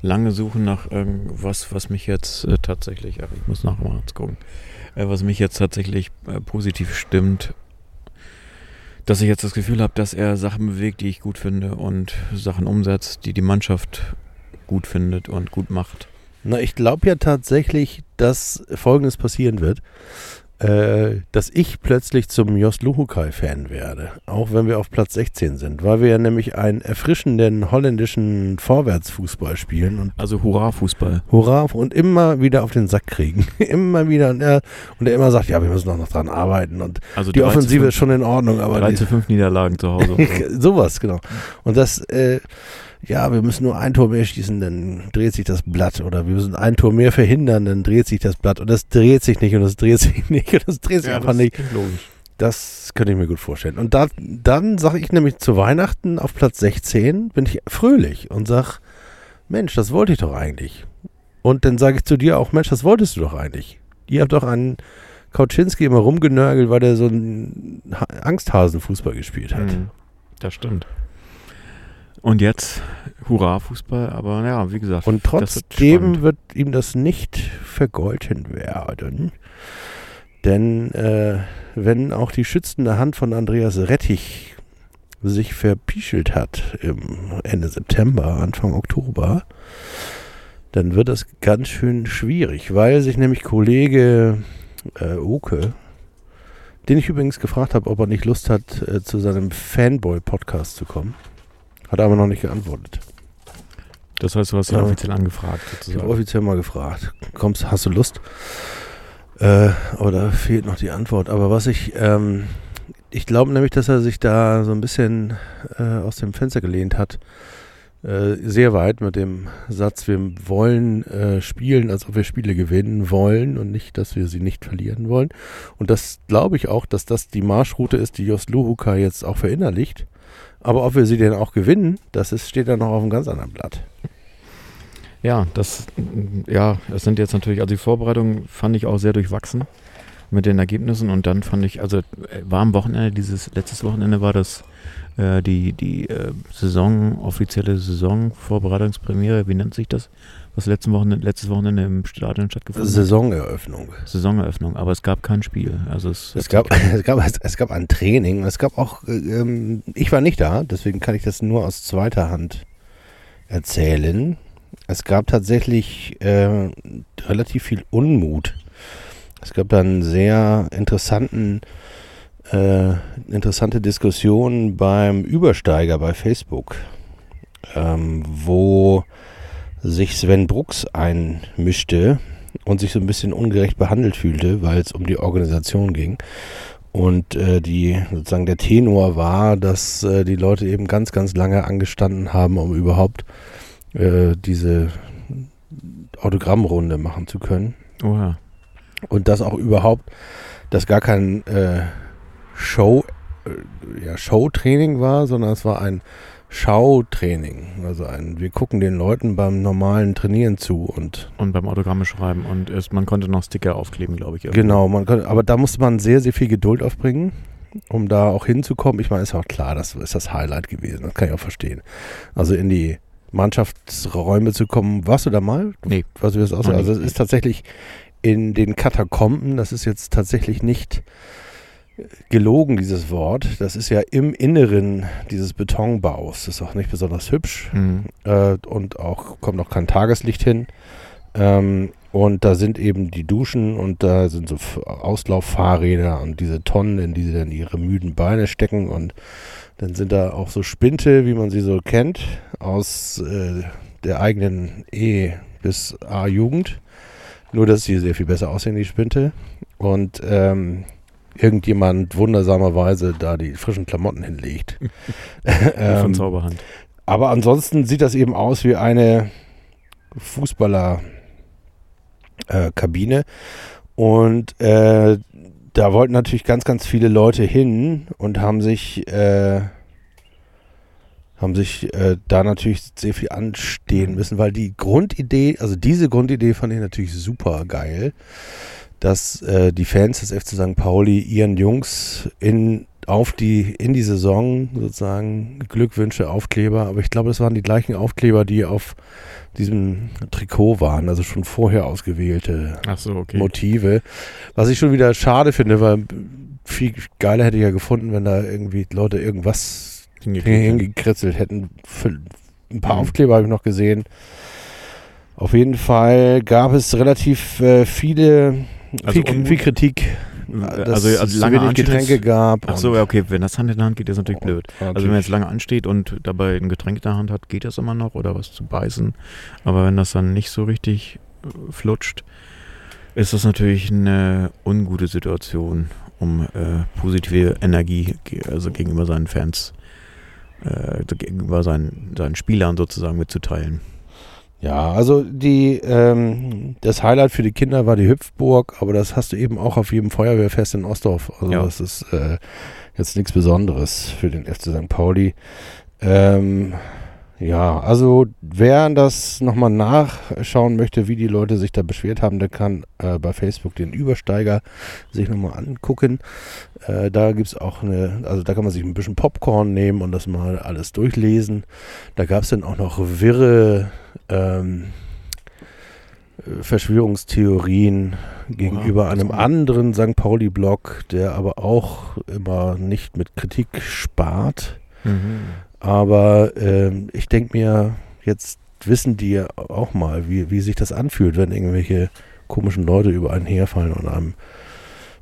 lange suchen nach irgendwas, was mich jetzt äh, tatsächlich, ach, ich muss nachher mal gucken, äh, was mich jetzt tatsächlich äh, positiv stimmt. Dass ich jetzt das Gefühl habe, dass er Sachen bewegt, die ich gut finde und Sachen umsetzt, die die Mannschaft gut findet und gut macht. Na, ich glaube ja tatsächlich, dass Folgendes passieren wird. Äh, dass ich plötzlich zum Jos Luhukai-Fan werde. Auch wenn wir auf Platz 16 sind. Weil wir ja nämlich einen erfrischenden holländischen Vorwärtsfußball spielen und Also Hurra-Fußball. Hurra und immer wieder auf den Sack kriegen. immer wieder. Und er, und er immer sagt, ja, wir müssen doch noch dran arbeiten. Und Also die 3 zu Offensive 5 ist schon in Ordnung, aber 3 die, zu 5 Niederlagen zu Hause. Sowas, genau. Und das, äh, ja, wir müssen nur ein Tor mehr schießen, dann dreht sich das Blatt. Oder wir müssen ein Tor mehr verhindern, dann dreht sich das Blatt. Und das dreht sich nicht und das dreht sich nicht und das dreht sich einfach nicht. klingt logisch. Das könnte ich mir gut vorstellen. Und da, dann sage ich nämlich zu Weihnachten auf Platz 16 bin ich fröhlich und sag, Mensch, das wollte ich doch eigentlich. Und dann sage ich zu dir auch, Mensch, das wolltest du doch eigentlich. Ihr habt doch an Kauczynski immer rumgenörgelt, weil der so einen Ha- Angsthasenfußball gespielt hat. Mhm. Das stimmt. Und jetzt Hurra-Fußball, aber ja, wie gesagt. Und wird trotzdem spannend. wird ihm das nicht vergolten werden. Denn äh, wenn auch die schützende Hand von Andreas Rettich sich verpischelt hat im Ende September, Anfang Oktober, dann wird das ganz schön schwierig, weil sich nämlich Kollege äh, Oke, den ich übrigens gefragt habe, ob er nicht Lust hat, äh, zu seinem Fanboy-Podcast zu kommen, hat aber noch nicht geantwortet. Das heißt, du hast ihn Ja. offiziell angefragt, Ich habe sozusagen. offiziell mal gefragt. Kommst, hast du Lust? Äh, aber da fehlt noch die Antwort. Aber was ich, ähm, ich glaube nämlich, dass er sich da so ein bisschen äh, aus dem Fenster gelehnt hat. Äh, sehr weit mit dem Satz, wir wollen äh, spielen, als ob wir Spiele gewinnen wollen und nicht, dass wir sie nicht verlieren wollen. Und das glaube ich auch, dass das die Marschroute ist, die Jos Luhuka jetzt auch verinnerlicht. Aber ob wir sie denn auch gewinnen, das ist, steht dann noch auf einem ganz anderen Blatt. Ja, das, ja, das sind jetzt natürlich, also die Vorbereitung fand ich auch sehr durchwachsen mit den Ergebnissen und dann fand ich, also äh, war am Wochenende, dieses, letztes Wochenende war das äh, die, die äh, Saison, offizielle Saisonvorbereitungspremiere, wie nennt sich das? Was letzten Wochenende, letztes Wochenende im Stadion stattgefunden hat? Saisoneröffnung. Saisoneröffnung, aber es gab kein Spiel. Also es, Es gab, es, gab, es gab ein Training. Es gab auch, äh, ähm, ich war nicht da, deswegen kann ich das nur aus zweiter Hand erzählen. Es gab tatsächlich äh, relativ viel Unmut. Es gab dann sehr interessanten, äh, interessante Diskussionen beim Übersteiger bei Facebook, ähm, wo sich Sven Brooks einmischte und sich so ein bisschen ungerecht behandelt fühlte, weil es um die Organisation ging. Und äh, die sozusagen der Tenor war, dass äh, die Leute eben ganz, ganz lange angestanden haben, um überhaupt äh, diese Autogrammrunde machen zu können. Oha. Und dass auch überhaupt, dass gar kein äh, Show, äh, ja, Showtraining war, sondern es war ein Schautraining. Also ein, wir gucken den Leuten beim normalen Trainieren zu und Und beim Autogramme schreiben. Und es, man konnte noch Sticker aufkleben, glaube ich. irgendwo. genau, man kann, aber da musste man sehr, sehr viel Geduld aufbringen, um da auch hinzukommen. Ich meine, ist auch klar, das ist das Highlight gewesen, das kann ich auch verstehen. Also in die Mannschaftsräume zu kommen, warst du da mal? Nee. Weißt du, wie das aussieht? Also es ist tatsächlich in den Katakomben, das ist jetzt tatsächlich nicht gelogen, dieses Wort. Das ist ja im Inneren dieses Betonbaus. Das ist auch nicht besonders hübsch Mhm. äh, und auch kommt noch kein Tageslicht hin. Ähm, und da sind eben die Duschen und da sind so Auslauffahrräder und diese Tonnen, in die sie dann ihre müden Beine stecken und dann sind da auch so Spinte, wie man sie so kennt, aus äh, der eigenen E bis A-Jugend. Nur, dass sie sehr viel besser aussehen, die Spinte. Und ähm, irgendjemand wundersamerweise da die frischen Klamotten hinlegt. Von ähm, Zauberhand. aber ansonsten sieht das eben aus wie eine Fußballer-Kabine. Äh, und äh, da wollten natürlich ganz, ganz viele Leute hin und haben sich, äh, haben sich äh, da natürlich sehr viel anstehen müssen, weil die Grundidee, also diese Grundidee fand ich natürlich super geil, dass äh, die Fans des FC St. Pauli ihren Jungs in auf die in die Saison sozusagen Glückwünsche, Aufkleber, aber ich glaube, das waren die gleichen Aufkleber, die auf diesem Trikot waren, also schon vorher ausgewählte Ach so, okay. Motive. Was ich schon wieder schade finde, weil viel geiler hätte ich ja gefunden, wenn da irgendwie Leute irgendwas hingekritzelt hätten. Für ein paar Mhm. Aufkleber habe ich noch gesehen. Auf jeden Fall gab es relativ äh, viele, Also viel, viel Kritik, Also, dass also es zu lange Anschluss- Getränke gab. Ach so, ja, okay, wenn das Hand in Hand geht, ist natürlich blöd. und Also wenn man jetzt lange ansteht und dabei ein Getränk in der Hand hat, geht das immer noch oder was zu beißen. Aber wenn das dann nicht so richtig äh, flutscht, ist das natürlich eine ungute Situation, um äh, positive Energie also gegenüber seinen Fans, äh, gegenüber seinen, seinen Spielern sozusagen mitzuteilen. Ja, also die, ähm, das Highlight für die Kinder war die Hüpfburg, aber das hast du eben auch auf jedem Feuerwehrfest in Ostdorf. Also Ja. das ist äh, jetzt nichts Besonderes für den FC St. Pauli. Ähm, ja, also wer das nochmal nachschauen möchte, wie die Leute sich da beschwert haben, der kann äh, bei Facebook den Übersteiger sich nochmal angucken. Äh, da gibt's auch eine, also da kann man sich ein bisschen Popcorn nehmen und das mal alles durchlesen. Da gab's dann auch noch wirre ähm, äh, Verschwörungstheorien gegenüber das einem anderen St. Pauli-Blog, der aber auch immer nicht mit Kritik spart. Aber ähm, ich denke mir, jetzt wissen die ja auch mal, wie, wie sich das anfühlt, wenn irgendwelche komischen Leute über einen herfallen und einem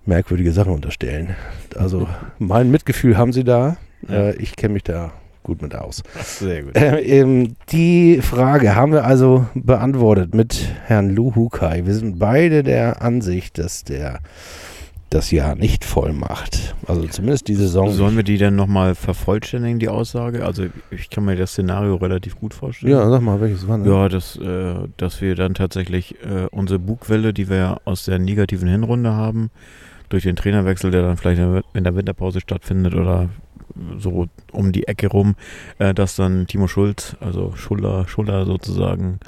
merkwürdige Sachen unterstellen. Also mein Mitgefühl haben sie da. Äh, ich kenne mich da gut mit aus. Sehr gut. Äh, ähm, die Frage haben wir also beantwortet mit Herrn Lu Hukai. Wir sind beide der Ansicht, dass der das Jahr nicht voll macht. Also zumindest die Saison. Sollen wir die denn nochmal vervollständigen, die Aussage? Also ich kann mir das Szenario relativ gut vorstellen. ja, sag mal, welches war denn? Ja, dass, äh, dass wir dann tatsächlich äh, unsere Bugwelle, die wir aus der negativen Hinrunde haben, durch den Trainerwechsel, der dann vielleicht in der Winterpause stattfindet oder so um die Ecke rum, äh, dass dann Timo Schulz, also Schuller, Schuller sozusagen,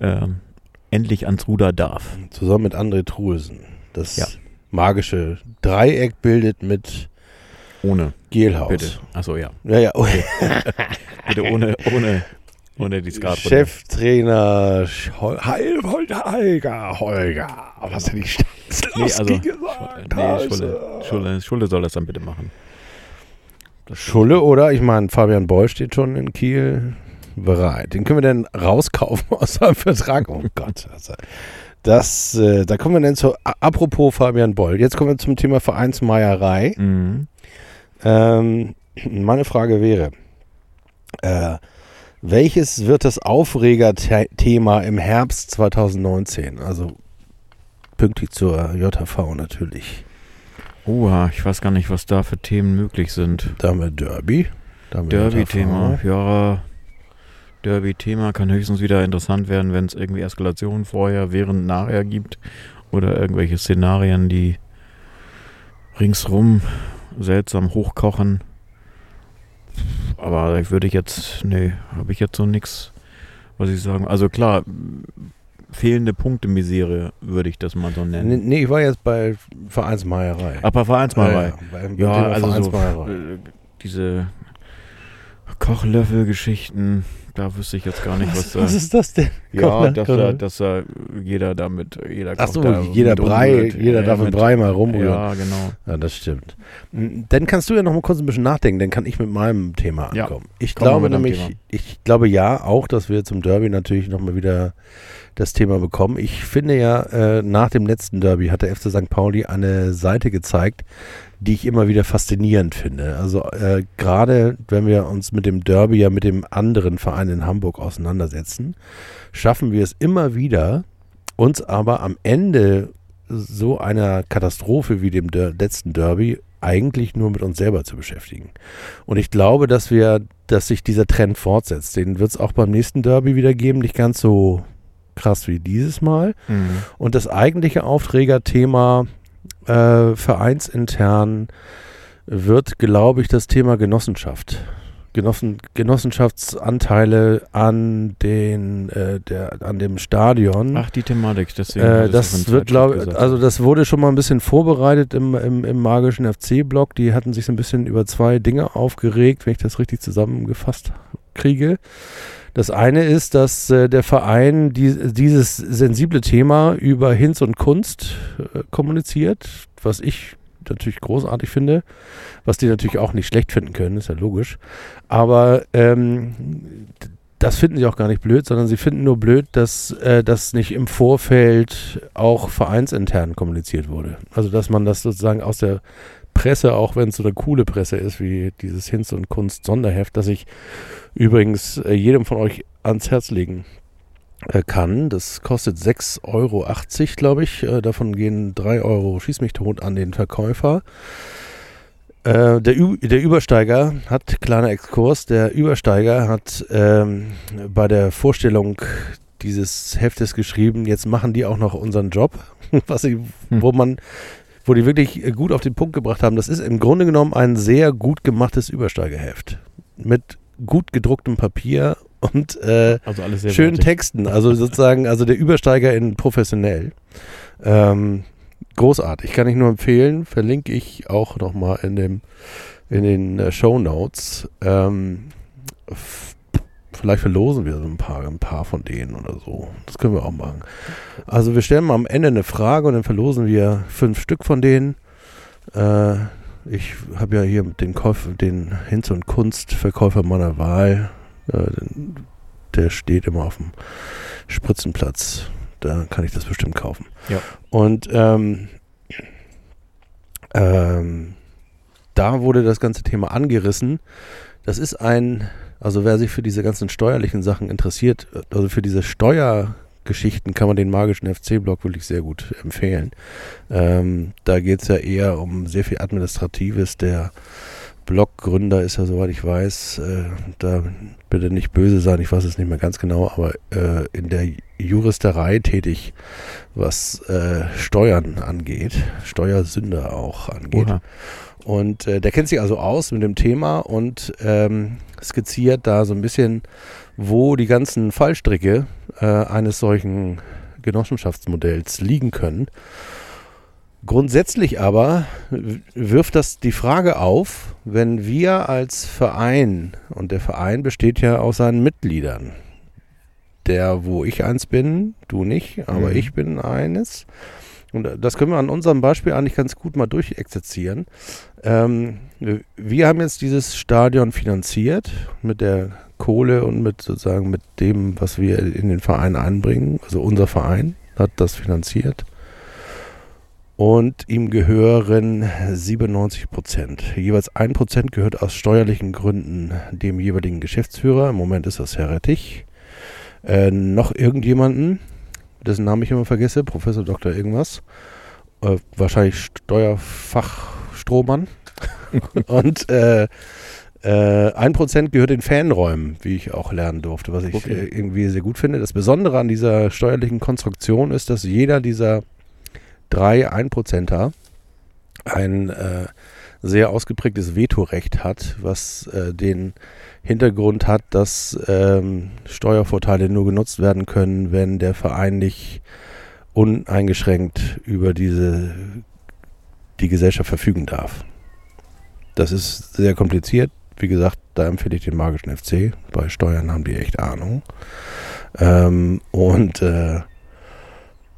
ähm, endlich ans Ruder darf. Zusammen mit André Truelsen. Das Ja. magische Dreieck bildet mit Ohne, Gelhaus. bitte. Achso, ja. Ja, ja. Bitte ohne, ohne, ohne die Skatrunde. Cheftrainer Schol- Heil Holger, Holger, Holger. Was hätte ich Nee, also, gesagt? nee, Schulle, Schulle, Schulle soll das dann bitte machen. Schulle oder? Ich meine, Fabian Boll steht schon in Kiel bereit. Den können wir denn rauskaufen aus seinem Vertrag? Oh Gott. Also, das, äh, da kommen wir dann zu, apropos Fabian Boll. Jetzt kommen wir zum Thema Vereinsmeierei. Mhm. Ähm, meine Frage wäre, äh, welches wird das Aufregerthema im Herbst 2019? Also pünktlich zur JV natürlich. Oha, ich weiß gar nicht, was da für Themen möglich sind. Da haben wir Derby. Derby-Thema, ja. Derby-Thema kann höchstens wieder interessant werden, wenn es irgendwie Eskalationen vorher, während, nachher gibt. Oder irgendwelche Szenarien, die ringsrum seltsam hochkochen. aber ich würde jetzt, nee, habe ich jetzt so nichts, was ich sagen. Also klar, fehlende Punkte-Misere würde ich das mal so nennen. nee, ich war jetzt bei Vereinsmeierei. Aber Vereinsmalerei. Ja, beim- beim Ja, Thema also so, Vereinsmeierei. äh, diese Kochlöffel-Geschichten, da wüsste ich jetzt gar nicht, was, was, was da. ist das denn? Ja, dass da, dass da jeder damit, jeder Ach so, jeder Brei, umrührt. jeder Ja, darf mit- Brei mal rumrühren. Ja, genau. Ja, das stimmt. Dann kannst du ja noch mal kurz ein bisschen nachdenken, dann kann ich mit meinem Thema Ja, ankommen. Ich komm mal glaube nämlich, ich glaube ja auch, dass wir zum Derby natürlich noch mal wieder das Thema bekommen. Ich finde ja, äh, nach dem letzten Derby hat der FC St. Pauli eine Seite gezeigt, die ich immer wieder faszinierend finde. Also äh, gerade wenn wir uns mit dem Derby ja mit dem anderen Verein in Hamburg auseinandersetzen, schaffen wir es immer wieder, uns aber am Ende so einer Katastrophe wie dem Der letzten Derby eigentlich nur mit uns selber zu beschäftigen. Und ich glaube, dass wir, dass sich dieser Trend fortsetzt. Den wird es auch beim nächsten Derby wieder geben, nicht ganz so krass wie dieses Mal. Mhm. Und das eigentliche Aufträgerthema äh, vereinsintern wird, glaube ich, das Thema Genossenschaft. Genossen, Genossenschaftsanteile an den äh, der, an dem Stadion. Ach, die Thematik, deswegen. Äh, das wird, glaube also das wurde schon mal ein bisschen vorbereitet im, im, im magischen FC-Blog. Die hatten sich so ein bisschen über zwei Dinge aufgeregt, wenn ich das richtig zusammengefasst kriege. Das eine ist, dass äh, der Verein die, dieses sensible Thema über Hinz und Kunst äh, kommuniziert, was ich natürlich großartig finde, was die natürlich auch nicht schlecht finden können, ist ja logisch. Aber ähm, das finden sie auch gar nicht blöd, sondern sie finden nur blöd, dass äh, das nicht im Vorfeld auch vereinsintern kommuniziert wurde. Also dass man das sozusagen aus der Presse, auch wenn es so eine coole Presse ist, wie dieses Hinz und Kunst Sonderheft, das ich übrigens äh, jedem von euch ans Herz legen äh, kann. Das kostet 6,80 Euro, glaube ich. Äh, davon gehen 3 Euro, schieß mich tot, an den Verkäufer. Äh, der, der Übersteiger hat, kleiner Exkurs, der Übersteiger hat ähm, bei der Vorstellung dieses Heftes geschrieben, jetzt machen die auch noch unseren Job, was sie, Hm. wo man, wo die wirklich gut auf den Punkt gebracht haben. Das ist im Grunde genommen ein sehr gut gemachtes Übersteigerheft mit gut gedrucktem Papier und äh, also schönen wertig. Texten. Also sozusagen, also der Übersteiger in professionell. Ähm, großartig, kann ich nur empfehlen. Verlinke ich auch nochmal in dem in den äh, Show Notes. Ähm, vielleicht verlosen wir so ein paar, ein paar von denen oder so. Das können wir auch machen. Also wir stellen mal am Ende eine Frage und dann verlosen wir fünf Stück von denen. Äh, ich habe ja hier den, Käufer, den Hinz- und Kunstverkäufer meiner Wahl. Äh, der steht immer auf dem Spritzenplatz. Da kann ich das bestimmt kaufen. Ja. Und ähm, ähm, da wurde das ganze Thema angerissen. Das ist ein, also wer sich für diese ganzen steuerlichen Sachen interessiert, also für diese Steuergeschichten kann man den magischen FC-Blog wirklich sehr gut empfehlen. Ähm, da geht es ja eher um sehr viel Administratives. Der Bloggründer ist ja, soweit ich weiß, äh, da bitte nicht böse sein, ich weiß es nicht mehr ganz genau, aber äh, in der Juristerei tätig, was äh, Steuern angeht, Steuersünder auch angeht. Oha. Und äh, der kennt sich also aus mit dem Thema und ähm, skizziert da so ein bisschen, wo die ganzen Fallstricke äh, eines solchen Genossenschaftsmodells liegen können. Grundsätzlich aber wirft das die Frage auf, wenn wir als Verein, und der Verein besteht ja aus seinen Mitgliedern, der, wo ich eins bin, du nicht, aber Mhm. ich bin eines. Und äh, das können wir an unserem Beispiel eigentlich ganz gut mal durchexerzieren. Ähm, wir haben jetzt dieses Stadion finanziert mit der Kohle und mit sozusagen mit dem, was wir in den Verein einbringen. Also unser Verein hat das finanziert. Und ihm gehören 97 Prozent. Jeweils ein Prozent gehört aus steuerlichen Gründen dem jeweiligen Geschäftsführer. Im Moment ist das Herr Rettich. Äh, noch irgendjemanden, dessen Namen ich immer vergesse, Professor Dr. irgendwas. Äh, wahrscheinlich Steuerfachstrohmann. Und äh, äh, ein Prozent gehört den Fanräumen, wie ich auch lernen durfte, was ich Okay. äh, irgendwie sehr gut finde. Das Besondere an dieser steuerlichen Konstruktion ist, dass jeder dieser drei Einprozenter ein äh, sehr ausgeprägtes Vetorecht hat, was äh, den Hintergrund hat, dass ähm, Steuervorteile nur genutzt werden können, wenn der Verein nicht uneingeschränkt über diese die Gesellschaft verfügen darf. Das ist sehr kompliziert. Wie gesagt, da empfehle ich den magischen FC. Bei Steuern haben die echt Ahnung. Ähm, und äh,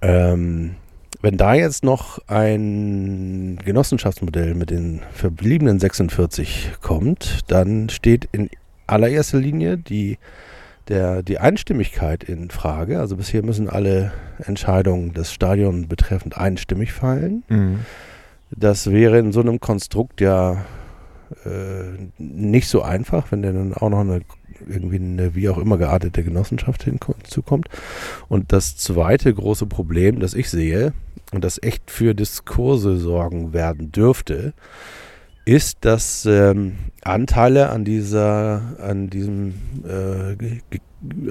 ähm, wenn da jetzt noch ein Genossenschaftsmodell mit den verbliebenen 46 kommt, dann steht in allererster Linie die, der, die Einstimmigkeit in Frage. Also bisher müssen alle Entscheidungen des Stadions betreffend einstimmig fallen. Mhm. Das wäre in so einem Konstrukt ja äh, nicht so einfach, wenn der dann auch noch eine irgendwie eine wie auch immer geartete Genossenschaft hinzukommt. Und das zweite große Problem, das ich sehe und das echt für Diskurse sorgen werden dürfte, ist, dass ähm, Anteile an dieser, an diesem, äh,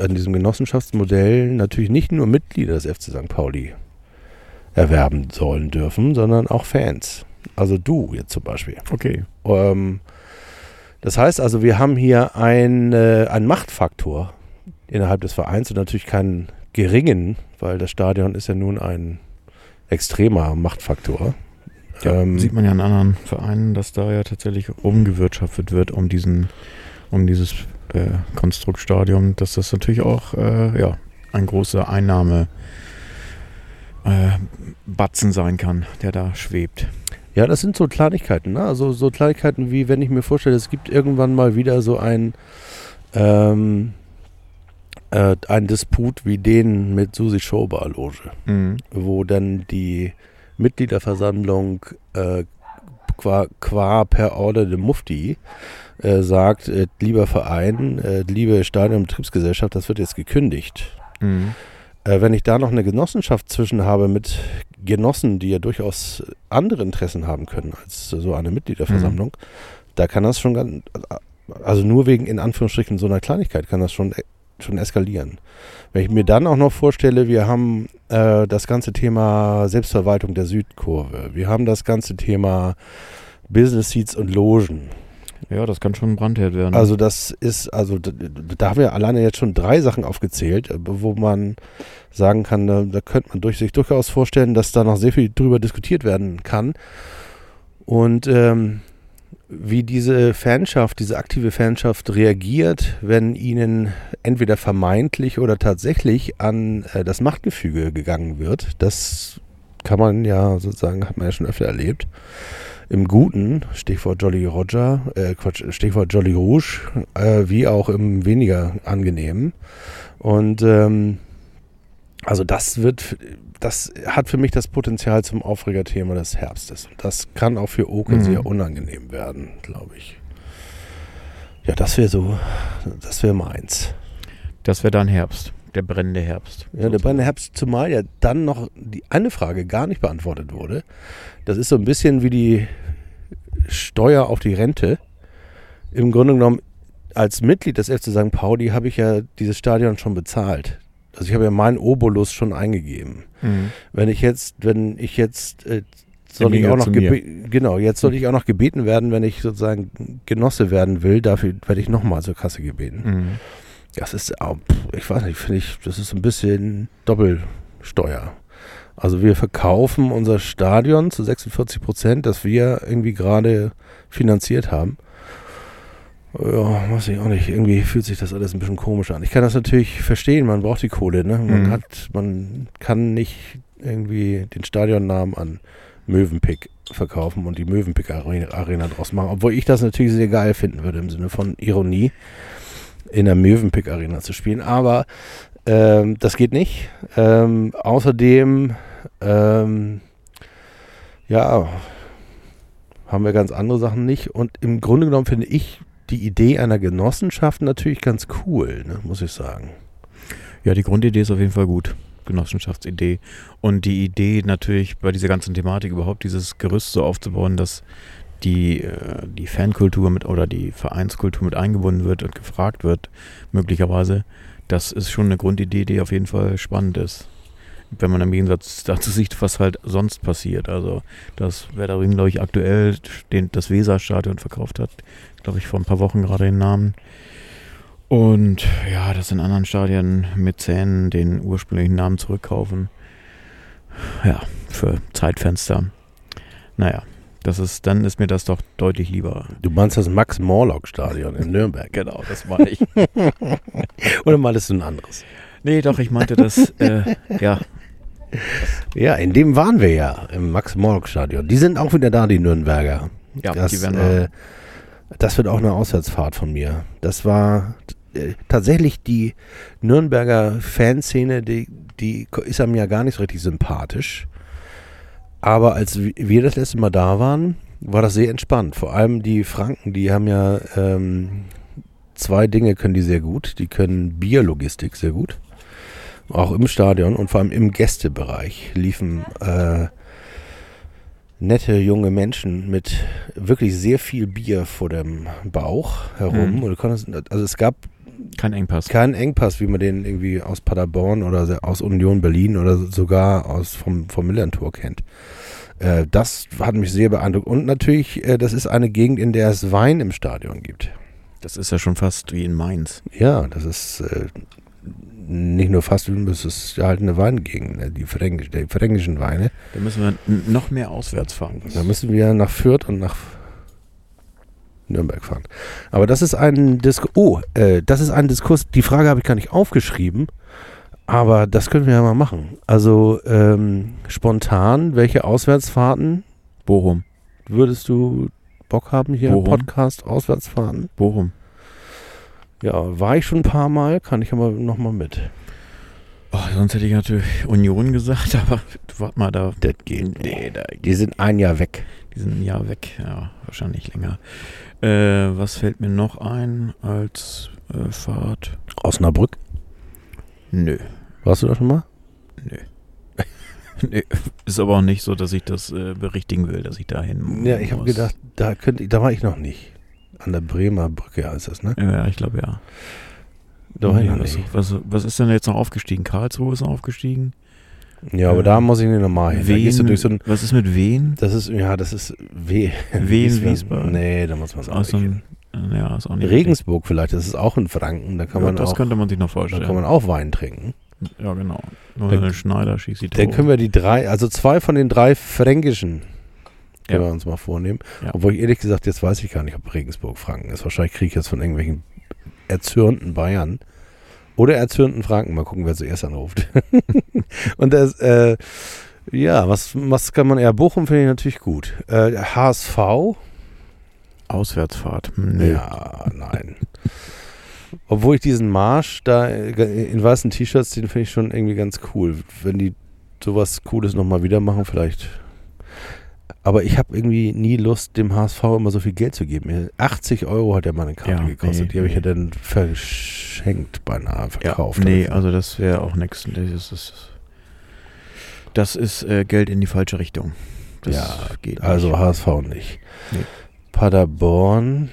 an diesem Genossenschaftsmodell natürlich nicht nur Mitglieder des FC St. Pauli erwerben sollen dürfen, sondern auch Fans. Also du jetzt zum Beispiel. Okay. Ähm, das heißt also, wir haben hier ein, äh, einen Machtfaktor innerhalb des Vereins und natürlich keinen geringen, weil das Stadion ist ja nun ein extremer Machtfaktor. Ja, Ähm, sieht man ja in anderen Vereinen, dass da ja tatsächlich rumgewirtschaftet wird um diesen, um dieses äh, Konstruktstadion, dass das natürlich auch äh, ja, ein großer Einnahme äh, sein kann, der da schwebt. Ja, das sind so Kleinigkeiten, ne? Also so Kleinigkeiten wie, wenn ich mir vorstelle, es gibt irgendwann mal wieder so ein, ähm, äh, ein Disput wie den mit Susi Schober Loge, Mhm. wo dann die Mitgliederversammlung äh, qua, qua per Order de Mufti äh, sagt, äh, lieber Verein, äh, liebe Stadionbetriebsgesellschaft, das wird jetzt gekündigt. Mhm. Äh, wenn ich da noch eine Genossenschaft zwischen habe mit Genossen, die ja durchaus andere Interessen haben können als so eine Mitgliederversammlung, da kann das schon ganz, also nur wegen in Anführungsstrichen so einer Kleinigkeit kann das schon, schon eskalieren. Wenn ich mir dann auch noch vorstelle, wir haben äh, das ganze Thema Selbstverwaltung der Südkurve, wir haben das ganze Thema Business Seats und Logen. Ja, das kann schon ein Brandherd werden. Also das ist, also da, da haben wir alleine jetzt schon drei Sachen aufgezählt, äh, wo man sagen kann, da, da könnte man durch, sich durchaus vorstellen, dass da noch sehr viel drüber diskutiert werden kann. Und ähm, wie diese Fanschaft, diese aktive Fanschaft reagiert, wenn ihnen entweder vermeintlich oder tatsächlich an äh, das Machtgefüge gegangen wird, das kann man ja sozusagen, hat man ja schon öfter erlebt im Guten, Stichwort Jolly Roger, äh, Quatsch, Stichwort Jolly Rouge, äh, wie auch im weniger angenehmen. Und ähm, also das wird, das hat für mich das Potenzial zum Aufregerthema des Herbstes. Das kann auch für Oke Mhm. sehr unangenehm werden, glaube ich. Ja, das wäre so, das wäre meins. das wäre dann Herbst, der brennende Herbst. Ja, der brennende Herbst, zumal ja dann noch die eine Frage gar nicht beantwortet wurde. Das ist so ein bisschen wie die Steuer auf die Rente. Im Grunde genommen, als Mitglied des FC St. Pauli habe ich ja dieses Stadion schon bezahlt. Also ich habe ja meinen Obolus schon eingegeben. Mhm. Wenn ich jetzt, wenn ich jetzt äh, soll ich auch noch genau, jetzt soll ich auch noch gebeten werden, wenn ich sozusagen Genosse werden will, dafür werde ich nochmal zur Kasse gebeten. Mhm. Das ist, ich weiß nicht, finde ich, das ist ein bisschen Doppelsteuer. Also wir verkaufen unser Stadion zu 46 Prozent, das wir irgendwie gerade finanziert haben. Ja, weiß ich auch nicht. Irgendwie fühlt sich das alles ein bisschen komisch an. Ich kann das natürlich verstehen, man braucht die Kohle, ne? Man Mhm. hat, man kann nicht irgendwie den Stadionnamen an Mövenpick verkaufen und die Mövenpick Arena, Arena draus machen. Obwohl ich das natürlich sehr geil finden würde im Sinne von Ironie in der Mövenpick Arena zu spielen. Aber ähm, das geht nicht. Ähm, außerdem, ähm, ja, haben wir ganz andere Sachen nicht. Und im Grunde genommen finde ich die Idee einer Genossenschaft natürlich ganz cool, ne, muss ich sagen. Ja, die Grundidee ist auf jeden Fall gut. Genossenschaftsidee. Und die Idee natürlich bei dieser ganzen Thematik überhaupt dieses Gerüst so aufzubauen, dass die, äh, die Fankultur mit oder die Vereinskultur mit eingebunden wird und gefragt wird, möglicherweise, das ist schon eine Grundidee, die auf jeden Fall spannend ist. Wenn man im Gegensatz dazu sieht, was halt sonst passiert. Also, dass Werder Ring, glaube ich, aktuell den, das Weserstadion verkauft hat, glaube ich, vor ein paar Wochen gerade den Namen. Und ja, dass in anderen Stadien mit Zähnen den ursprünglichen Namen zurückkaufen. Ja, für Zeitfenster. Naja, das ist, dann ist mir das doch deutlich lieber. Du meinst das Max-Morlock-Stadion in Nürnberg? Genau, das meine ich. Oder meinst du ein anderes? nee, doch, ich meinte das, äh, ja, Ja, in dem waren wir ja, im Max-Morlock-Stadion. Die sind auch wieder da, die Nürnberger. ja, das, die werden äh, das wird auch eine Auswärtsfahrt von mir. Das war äh, tatsächlich die Nürnberger Fanszene, die, die ist einem ja gar nicht so richtig sympathisch. Aber als wi- wir das letzte Mal da waren, war das sehr entspannt. Vor allem die Franken, die haben ja ähm, zwei Dinge können die sehr gut. Die können Bierlogistik sehr gut. Auch im Stadion und vor allem im Gästebereich liefen äh, nette junge Menschen mit wirklich sehr viel Bier vor dem Bauch herum. Mhm. Und konntest, also es gab Kein Engpass. keinen Engpass, wie man den irgendwie aus Paderborn oder aus Union Berlin oder sogar aus vom, vom Millantor kennt. Äh, das hat mich sehr beeindruckt. Und natürlich, äh, das ist eine Gegend, in der es Wein im Stadion gibt. Das ist ja schon fast wie in Mainz. Ja, das ist äh, nicht nur fast, das ist halt eine Weingegend, ne? die, Fränkisch, die fränkischen Weine. Da müssen wir noch mehr auswärts fahren. Da müssen wir nach Fürth und nach Nürnberg fahren. Aber das ist ein Diskurs. Oh, äh, das ist ein Diskurs. Die Frage habe ich gar nicht aufgeschrieben. Aber das können wir ja mal machen. Also ähm, spontan, welche Auswärtsfahrten Bochum. würdest du Bock haben hier im Bochum. Podcast? Auswärtsfahrten? Bochum. Ja, war ich schon ein paar Mal, kann ich aber nochmal mit. Oh, sonst hätte ich natürlich Union gesagt, aber warte mal, da. Das geht. Nee, da, Die sind ein Jahr weg. die sind ein Jahr weg. Ja, wahrscheinlich länger. Äh, was fällt mir noch ein als äh, Fahrt? Osnabrück. Nö. Warst du da schon mal? Nö. Nö. Ist aber auch nicht so, dass ich das äh, berichtigen will, dass ich dahin Ja, ich habe muss. gedacht, da könnte ich, da war ich noch nicht. An der Bremer Brücke heißt das, ne? Ja, ich glaube ja. Da ich Ja, was, was, was ist denn jetzt noch aufgestiegen? Karlsruhe ist noch aufgestiegen. Ja, aber Äh, da muss ich nicht nochmal hin. Da durch so ein, was ist mit Wen? das ist, ja, das ist Wien, Wiesbaden. Nee, da muss man Ist auch so ein, ja, ist auch nicht Regensburg vielleicht, das ist auch in Franken. Da kann ja, man das auch, könnte man sich noch da vorstellen. kann man auch Wein trinken. ja, genau. Nur Dann- Schneider schießt die Dann können wir die drei, also zwei von den drei fränkischen können wir uns mal vornehmen. Obwohl ich ehrlich gesagt, jetzt weiß ich gar nicht, ob Regensburg Franken ist. Wahrscheinlich kriege ich jetzt von irgendwelchen erzürnten Bayern oder erzürnten Franken. Mal gucken, wer zuerst anruft. Und das, äh, ja, was, was kann man eher? Bochum finde ich natürlich gut. Äh, HSV? Auswärtsfahrt. Hm, Nö. Ja, nein. Obwohl ich diesen Marsch da äh, in weißen T-Shirts, den finde ich schon irgendwie ganz cool. Wenn die sowas Cooles nochmal wieder machen, vielleicht. Aber ich habe irgendwie nie Lust, dem HSV immer so viel Geld zu geben. 80 Euro hat ja mal eine Karte Ja, gekostet. nee, die habe ich ja nee. dann verschenkt beinahe, Ja, verkauft. nee, also das wäre auch nichts. Das ist, das ist äh, Geld in die falsche Richtung. Das Ja, geht also nicht. HSV nicht. Nee. Paderborn.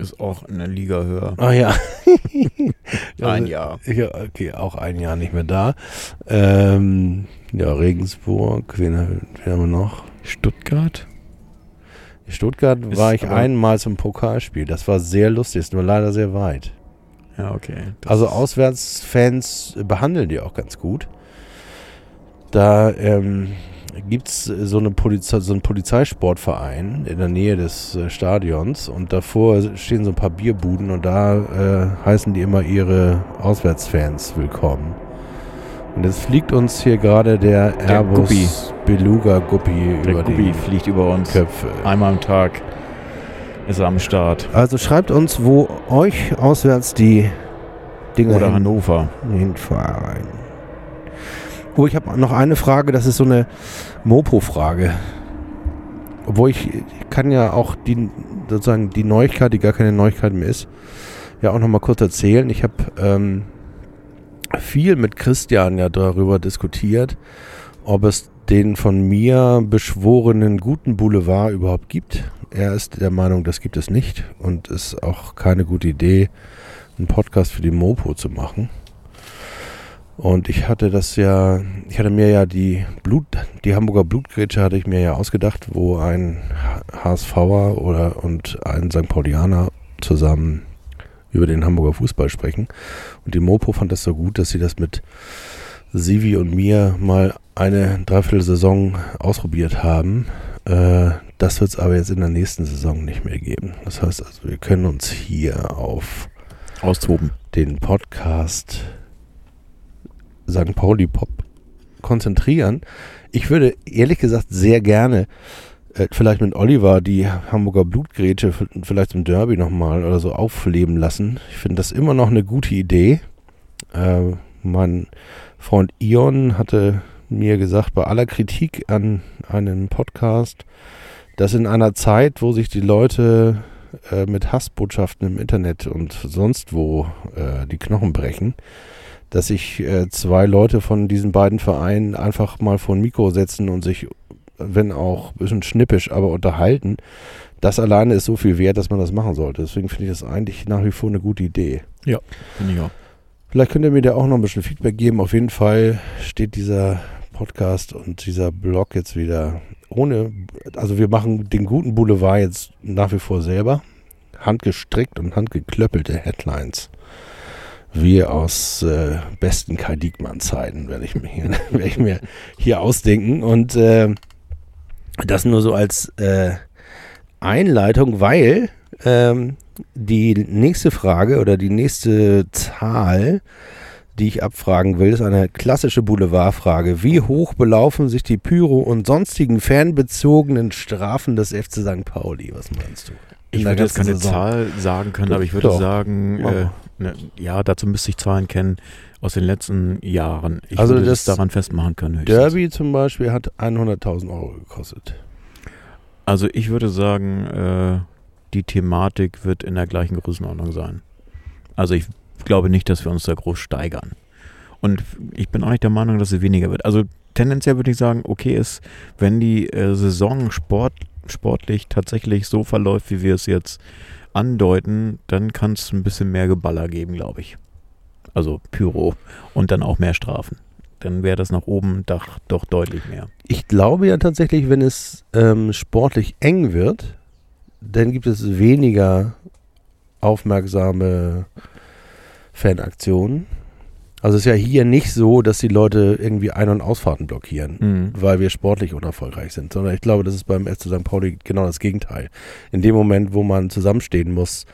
Ist auch eine Liga höher. Ah ja. Ein Also, Jahr. Ja, okay, auch ein Jahr nicht mehr da. Ähm, ja, Regensburg, wen, wen haben wir noch? Stuttgart? Stuttgart Ist war ich aber- einmal zum Pokalspiel. Das war sehr lustig, ist nur leider sehr weit. Ja, okay. Das Also Auswärtsfans behandeln die auch ganz gut. Da ähm, gibt es so, eine Polizei, so einen Polizeisportverein in der Nähe des äh, Stadions und davor stehen so ein paar Bierbuden und da äh, heißen die immer ihre Auswärtsfans willkommen. Und jetzt fliegt uns hier gerade der, Der Airbus Guppi. Beluga Guppi Der über Guppi fliegt über uns. Köpfe. Einmal am Tag ist er am Start. Also schreibt uns, wo euch auswärts die Dinge Oder hin- Hannover. hinfahren. Oh, ich habe noch eine Frage, das ist so eine Mopo-Frage. Obwohl ich, ich kann ja auch die sozusagen die Neuigkeit, die gar keine Neuigkeit mehr ist, ja auch noch mal kurz erzählen. Ich habe ähm, viel mit Christian ja darüber diskutiert, ob es den von mir beschworenen guten Boulevard überhaupt gibt. Er ist der Meinung, das gibt es nicht und ist auch keine gute Idee, einen Podcast für die Mopo zu machen. Und ich hatte das ja, ich hatte mir ja die Blut, die Hamburger Blutgrätsche hatte ich mir ja ausgedacht, wo ein HSVer oder und ein St. Paulianer zusammen über den Hamburger Fußball sprechen. Und die Mopo fand das so gut, dass sie das mit Sivi und mir mal eine Dreiviertelsaison ausprobiert haben. Äh, das wird es aber jetzt in der nächsten Saison nicht mehr geben. Das heißt also, wir können uns hier auf Austoben. den Podcast St. Pauli Pop konzentrieren. Ich würde ehrlich gesagt sehr gerne äh, vielleicht mit Oliver die Hamburger Blutgrätsche vielleicht im Derby nochmal oder so aufleben lassen. Ich finde das immer noch eine gute Idee. Äh, mein Freund Ion hatte mir gesagt, bei aller Kritik an einem Podcast, dass in einer Zeit, wo sich die Leute äh, mit Hassbotschaften im Internet und sonst wo äh, die Knochen brechen, dass sich äh, zwei Leute von diesen beiden Vereinen einfach mal vor ein Mikro setzen und sich, wenn auch ein bisschen schnippisch, aber unterhalten. Das alleine ist so viel wert, dass man das machen sollte. Deswegen finde ich das eigentlich nach wie vor eine gute Idee. Finde ich auch. Vielleicht könnt ihr mir da auch noch ein bisschen Feedback geben. Auf jeden Fall steht dieser Podcast und dieser Blog jetzt wieder ohne, also wir machen den guten Boulevard jetzt nach wie vor selber. Handgestrickt und handgeklöppelte Headlines. Wie aus äh, besten Kai Diekmann-Zeiten werde ich, mir hier- werde ich mir hier ausdenken. Und äh, das nur so als äh, Einleitung, weil ähm, die nächste Frage oder die nächste Zahl, die ich abfragen will, ist eine klassische Boulevardfrage. Wie hoch belaufen sich die Pyro- und sonstigen fanbezogenen Strafen des FC St. Pauli? Was meinst du? In Ich würde jetzt keine Saison. Zahl sagen können, aber ich würde Doch. sagen, äh. Ne, ja, dazu müsste ich Zahlen kennen aus den letzten Jahren. Ich Also würde das das daran festmachen können. höchstens. Derby zum Beispiel hat 100.000 Euro gekostet. Also ich würde sagen, äh, die Thematik wird in der gleichen Größenordnung sein. Also ich glaube nicht, dass wir uns da groß steigern. Und ich bin auch nicht der Meinung, dass es weniger wird. Also tendenziell würde ich sagen, okay ist, wenn die äh, Saison Sport, sportlich tatsächlich so verläuft, wie wir es jetzt andeuten, dann kann es ein bisschen mehr Geballer geben, glaube ich. Also Pyro und dann auch mehr Strafen. Dann wäre das nach oben doch, doch deutlich mehr. Ich glaube ja tatsächlich, wenn es ähm, sportlich eng wird, dann gibt es weniger aufmerksame Fanaktionen. Also es ist ja hier nicht so, dass die Leute irgendwie Ein- und Ausfahrten blockieren, Mhm. weil wir sportlich unerfolgreich sind, sondern ich glaube, das ist beim FC St. Pauli genau das Gegenteil. In dem Moment, wo man zusammenstehen muss,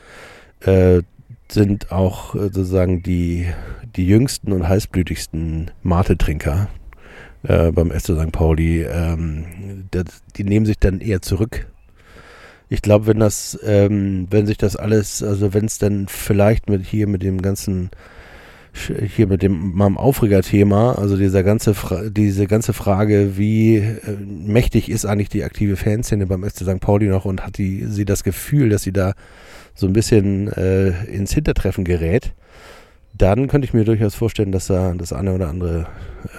äh, sind auch äh, sozusagen die, die jüngsten und heißblütigsten Mate-Trinker äh, beim FC St. Pauli, ähm, das, die nehmen sich dann eher zurück. Ich glaube, wenn das, ähm, wenn sich das alles, also wenn es dann vielleicht mit hier mit dem ganzen hier mit dem meinem Aufregerthema, also dieser ganze Fra diese ganze Frage, wie äh, mächtig ist eigentlich die aktive Fanszene beim FC St. Pauli noch und hat die sie das Gefühl, dass sie da so ein bisschen äh, ins Hintertreffen gerät, dann könnte ich mir durchaus vorstellen, dass da das eine oder andere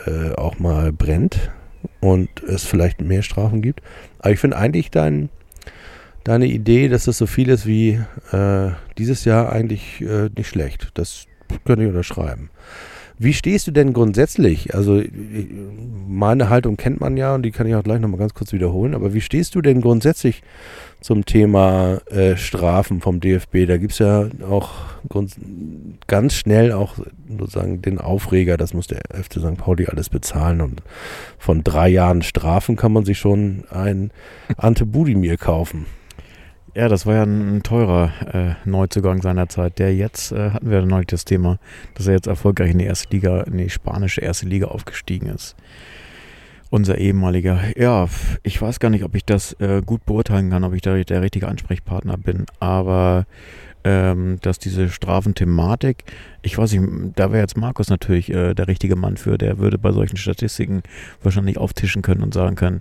äh, auch mal brennt und es vielleicht mehr Strafen gibt. Aber ich finde eigentlich dein, deine Idee, dass das so viel ist wie äh, dieses Jahr eigentlich äh, nicht schlecht. Das könnte ich unterschreiben. Wie stehst du denn grundsätzlich? Also äh, meine Haltung kennt man ja und die kann ich auch gleich nochmal ganz kurz wiederholen. Aber wie stehst du denn grundsätzlich zum Thema äh, Strafen vom DFB? Da gibt es ja auch ganz schnell auch sozusagen den Aufreger, das muss der FC St. Pauli alles bezahlen und von drei Jahren Strafen kann man sich schon ein Ante Budimir kaufen. Ja, das war ja ein, ein teurer äh, Neuzugang seiner Zeit. Der jetzt, äh, hatten wir neulich das Thema, dass er jetzt erfolgreich in die erste Liga, in die spanische erste Liga aufgestiegen ist. Unser ehemaliger. Ja, ich weiß gar nicht, ob ich das äh, gut beurteilen kann, ob ich da der richtige Ansprechpartner bin. Aber ähm, dass diese Strafenthematik, ich weiß nicht, da wäre jetzt Markus natürlich äh, der richtige Mann für. Der würde bei solchen Statistiken wahrscheinlich auftischen können und sagen können,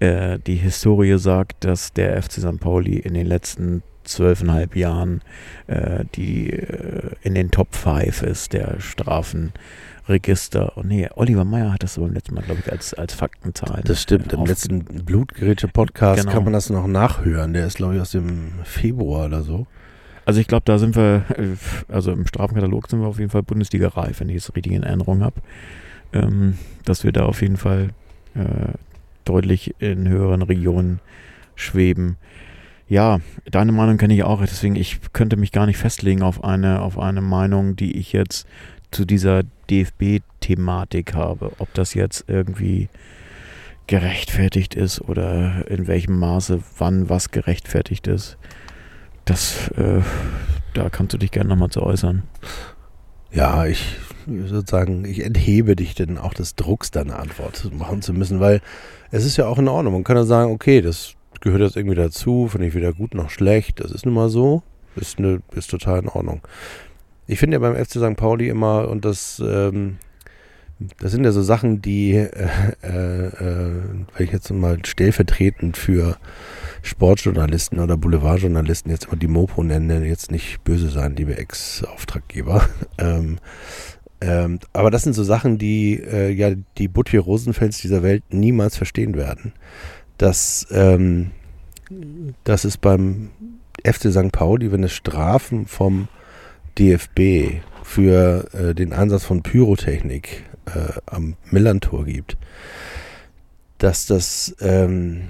äh, die Historie sagt, dass der FC St. Pauli in den letzten zwölfeinhalb Jahren äh, die äh, in den Top 5 ist der Strafenregister. Und nee, Oliver Meyer hat das so beim letzten Mal, glaube ich, als, als Faktenzahlen. Das stimmt. Im aufge- letzten Blutgeräte-Podcast Genau. kann man das noch nachhören. Der ist, glaube ich, aus dem Februar oder so. Also ich glaube, da sind wir, äh, also im Strafenkatalog sind wir auf jeden Fall Bundesliga-reif, wenn ich es richtig in Erinnerung habe. Ähm, dass wir da auf jeden Fall äh, deutlich in höheren Regionen schweben. Ja, deine Meinung kenne ich auch, deswegen ich könnte mich gar nicht festlegen auf eine, auf eine Meinung, die ich jetzt zu dieser DFB-Thematik habe. Ob das jetzt irgendwie gerechtfertigt ist oder in welchem Maße wann was gerechtfertigt ist. Das, äh, da kannst du dich gerne nochmal zu äußern. Ja, ich sozusagen, ich enthebe dich denn auch des Drucks, deine Antwort machen zu müssen, weil es ist ja auch in Ordnung. Man kann ja sagen, okay, das gehört jetzt irgendwie dazu, finde ich weder gut noch schlecht, das ist nun mal so, ist, ne, ist total in Ordnung. Ich finde ja beim FC St. Pauli immer, und das, ähm, das sind ja so Sachen, die, äh, äh, äh, wenn ich jetzt mal stellvertretend für Sportjournalisten oder Boulevardjournalisten jetzt immer die Mopo nenne, jetzt nicht böse sein, liebe Ex-Auftraggeber. ähm, ähm, aber das sind so Sachen, die äh, ja die Butcher Rosenfels dieser Welt niemals verstehen werden. Dass, ähm, dass es beim FC St. Pauli, wenn es Strafen vom DFB für äh, den Einsatz von Pyrotechnik äh, am Millantor gibt, dass das ähm,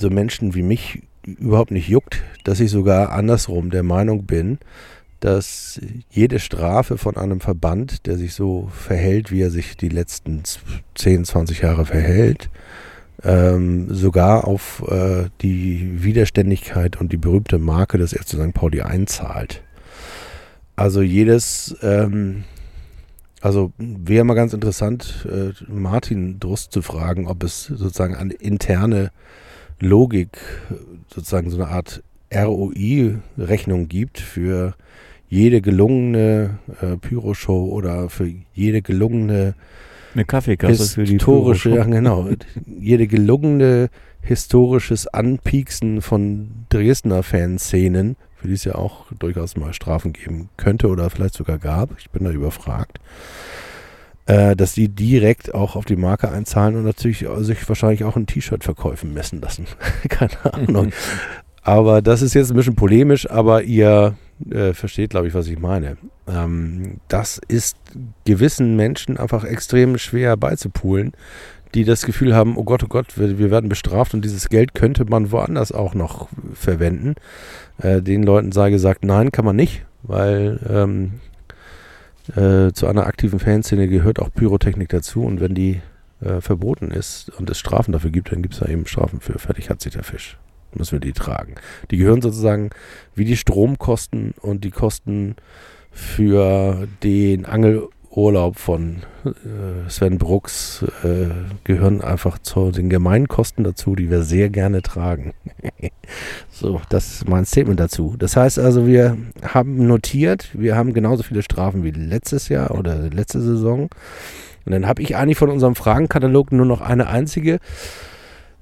so Menschen wie mich überhaupt nicht juckt, dass ich sogar andersrum der Meinung bin, dass jede Strafe von einem Verband, der sich so verhält, wie er sich die letzten 10, 20 Jahre verhält, ähm, sogar auf äh, die Widerständigkeit und die berühmte Marke des FC St. Pauli einzahlt. Also jedes, ähm, also wäre mal ganz interessant, äh, Martin Drust zu fragen, ob es sozusagen eine interne Logik, sozusagen so eine Art ROI-Rechnung gibt für jede gelungene äh, Pyroshow oder für jede gelungene eine Kaffeekasse für die historische, ja genau, jede gelungene historisches Anpieksen von Dresdner Fanszenen, für die es ja auch durchaus mal Strafen geben könnte oder vielleicht sogar gab. Ich bin da überfragt. Äh, dass die direkt auch auf die Marke einzahlen und natürlich sich wahrscheinlich auch ein T-Shirt-Verkäufen messen lassen. Keine Ahnung. aber das ist jetzt ein bisschen polemisch, aber ihr äh, versteht, glaube ich, was ich meine. Ähm, das ist gewissen Menschen einfach extrem schwer beizupulen, die das Gefühl haben, oh Gott, oh Gott, wir, wir werden bestraft und dieses Geld könnte man woanders auch noch verwenden. Äh, den Leuten sei gesagt, nein, kann man nicht, weil ähm, äh, zu einer aktiven Fanszene gehört auch Pyrotechnik dazu und wenn die äh, verboten ist und es Strafen dafür gibt, dann gibt es da eben Strafen für. Fertig hat sich der Fisch. Müssen wir die tragen. Die gehören sozusagen wie die Stromkosten und die Kosten für den Angelurlaub von äh, Sven Brooks äh, gehören einfach zu den Gemeinkosten dazu, die wir sehr gerne tragen. so, das ist mein Statement dazu. Das heißt also, wir haben notiert, wir haben genauso viele Strafen wie letztes Jahr oder letzte Saison. Und dann habe ich eigentlich von unserem Fragenkatalog nur noch eine einzige.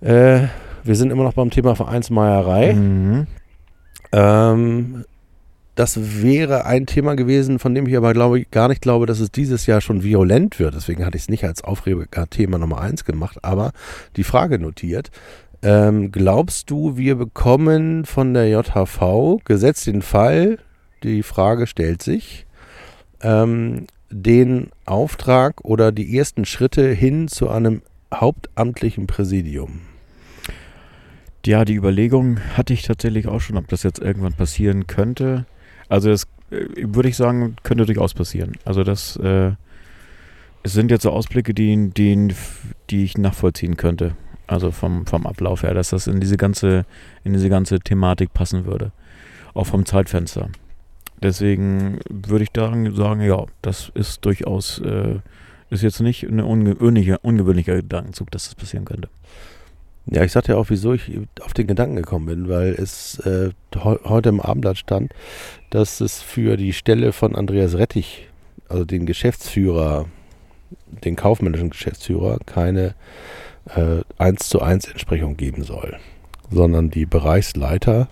Äh, wir sind immer noch beim Thema Vereinsmeierei. Mhm. Ähm, das wäre ein Thema gewesen, von dem ich aber glaube, gar nicht glaube, dass es dieses Jahr schon violent wird. Deswegen hatte ich es nicht als Aufreger-Thema Nummer eins gemacht, aber die Frage notiert. Ähm, glaubst du, wir bekommen von der JHV, gesetzt den Fall, die Frage stellt sich, ähm, den Auftrag oder die ersten Schritte hin zu einem hauptamtlichen Präsidium? Ja, die Überlegung hatte ich tatsächlich auch schon, ob das jetzt irgendwann passieren könnte. Also das äh, würde ich sagen, könnte durchaus passieren. Also das äh, es sind jetzt so Ausblicke, die, die, die ich nachvollziehen könnte. Also vom, vom Ablauf her, dass das in diese ganze, in diese ganze Thematik passen würde. Auch vom Zeitfenster. Deswegen würde ich sagen, sagen, ja, das ist durchaus, äh, ist jetzt nicht ein ungewöhnlicher, ungewöhnlicher Gedankenzug, dass das passieren könnte. Ja, ich sagte ja auch, wieso ich auf den Gedanken gekommen bin, weil es äh, he heute im Abendblatt stand, dass es für die Stelle von Andreas Rettich, also den Geschäftsführer, den kaufmännischen Geschäftsführer, keine äh, 1 zu 1 Entsprechung geben soll, sondern die Bereichsleiter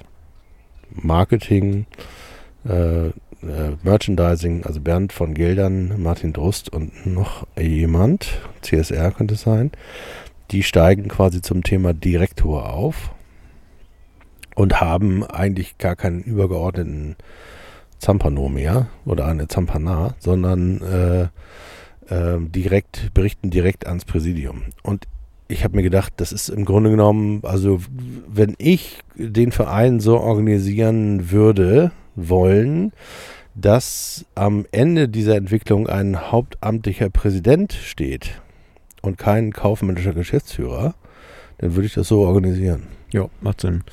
Marketing, äh, äh, Merchandising, also Bernd von Geldern, Martin Drust und noch jemand, CSR könnte es sein, die steigen quasi zum Thema Direktor auf und haben eigentlich gar keinen übergeordneten Zampano mehr oder eine Zampana, sondern äh, äh, direkt, berichten direkt ans Präsidium. Und ich habe mir gedacht, das ist im Grunde genommen, also wenn ich den Verein so organisieren würde, wollen, dass am Ende dieser Entwicklung ein hauptamtlicher Präsident steht und kein kaufmännischer Geschäftsführer, dann würde ich das so organisieren. Ja, macht Sinn.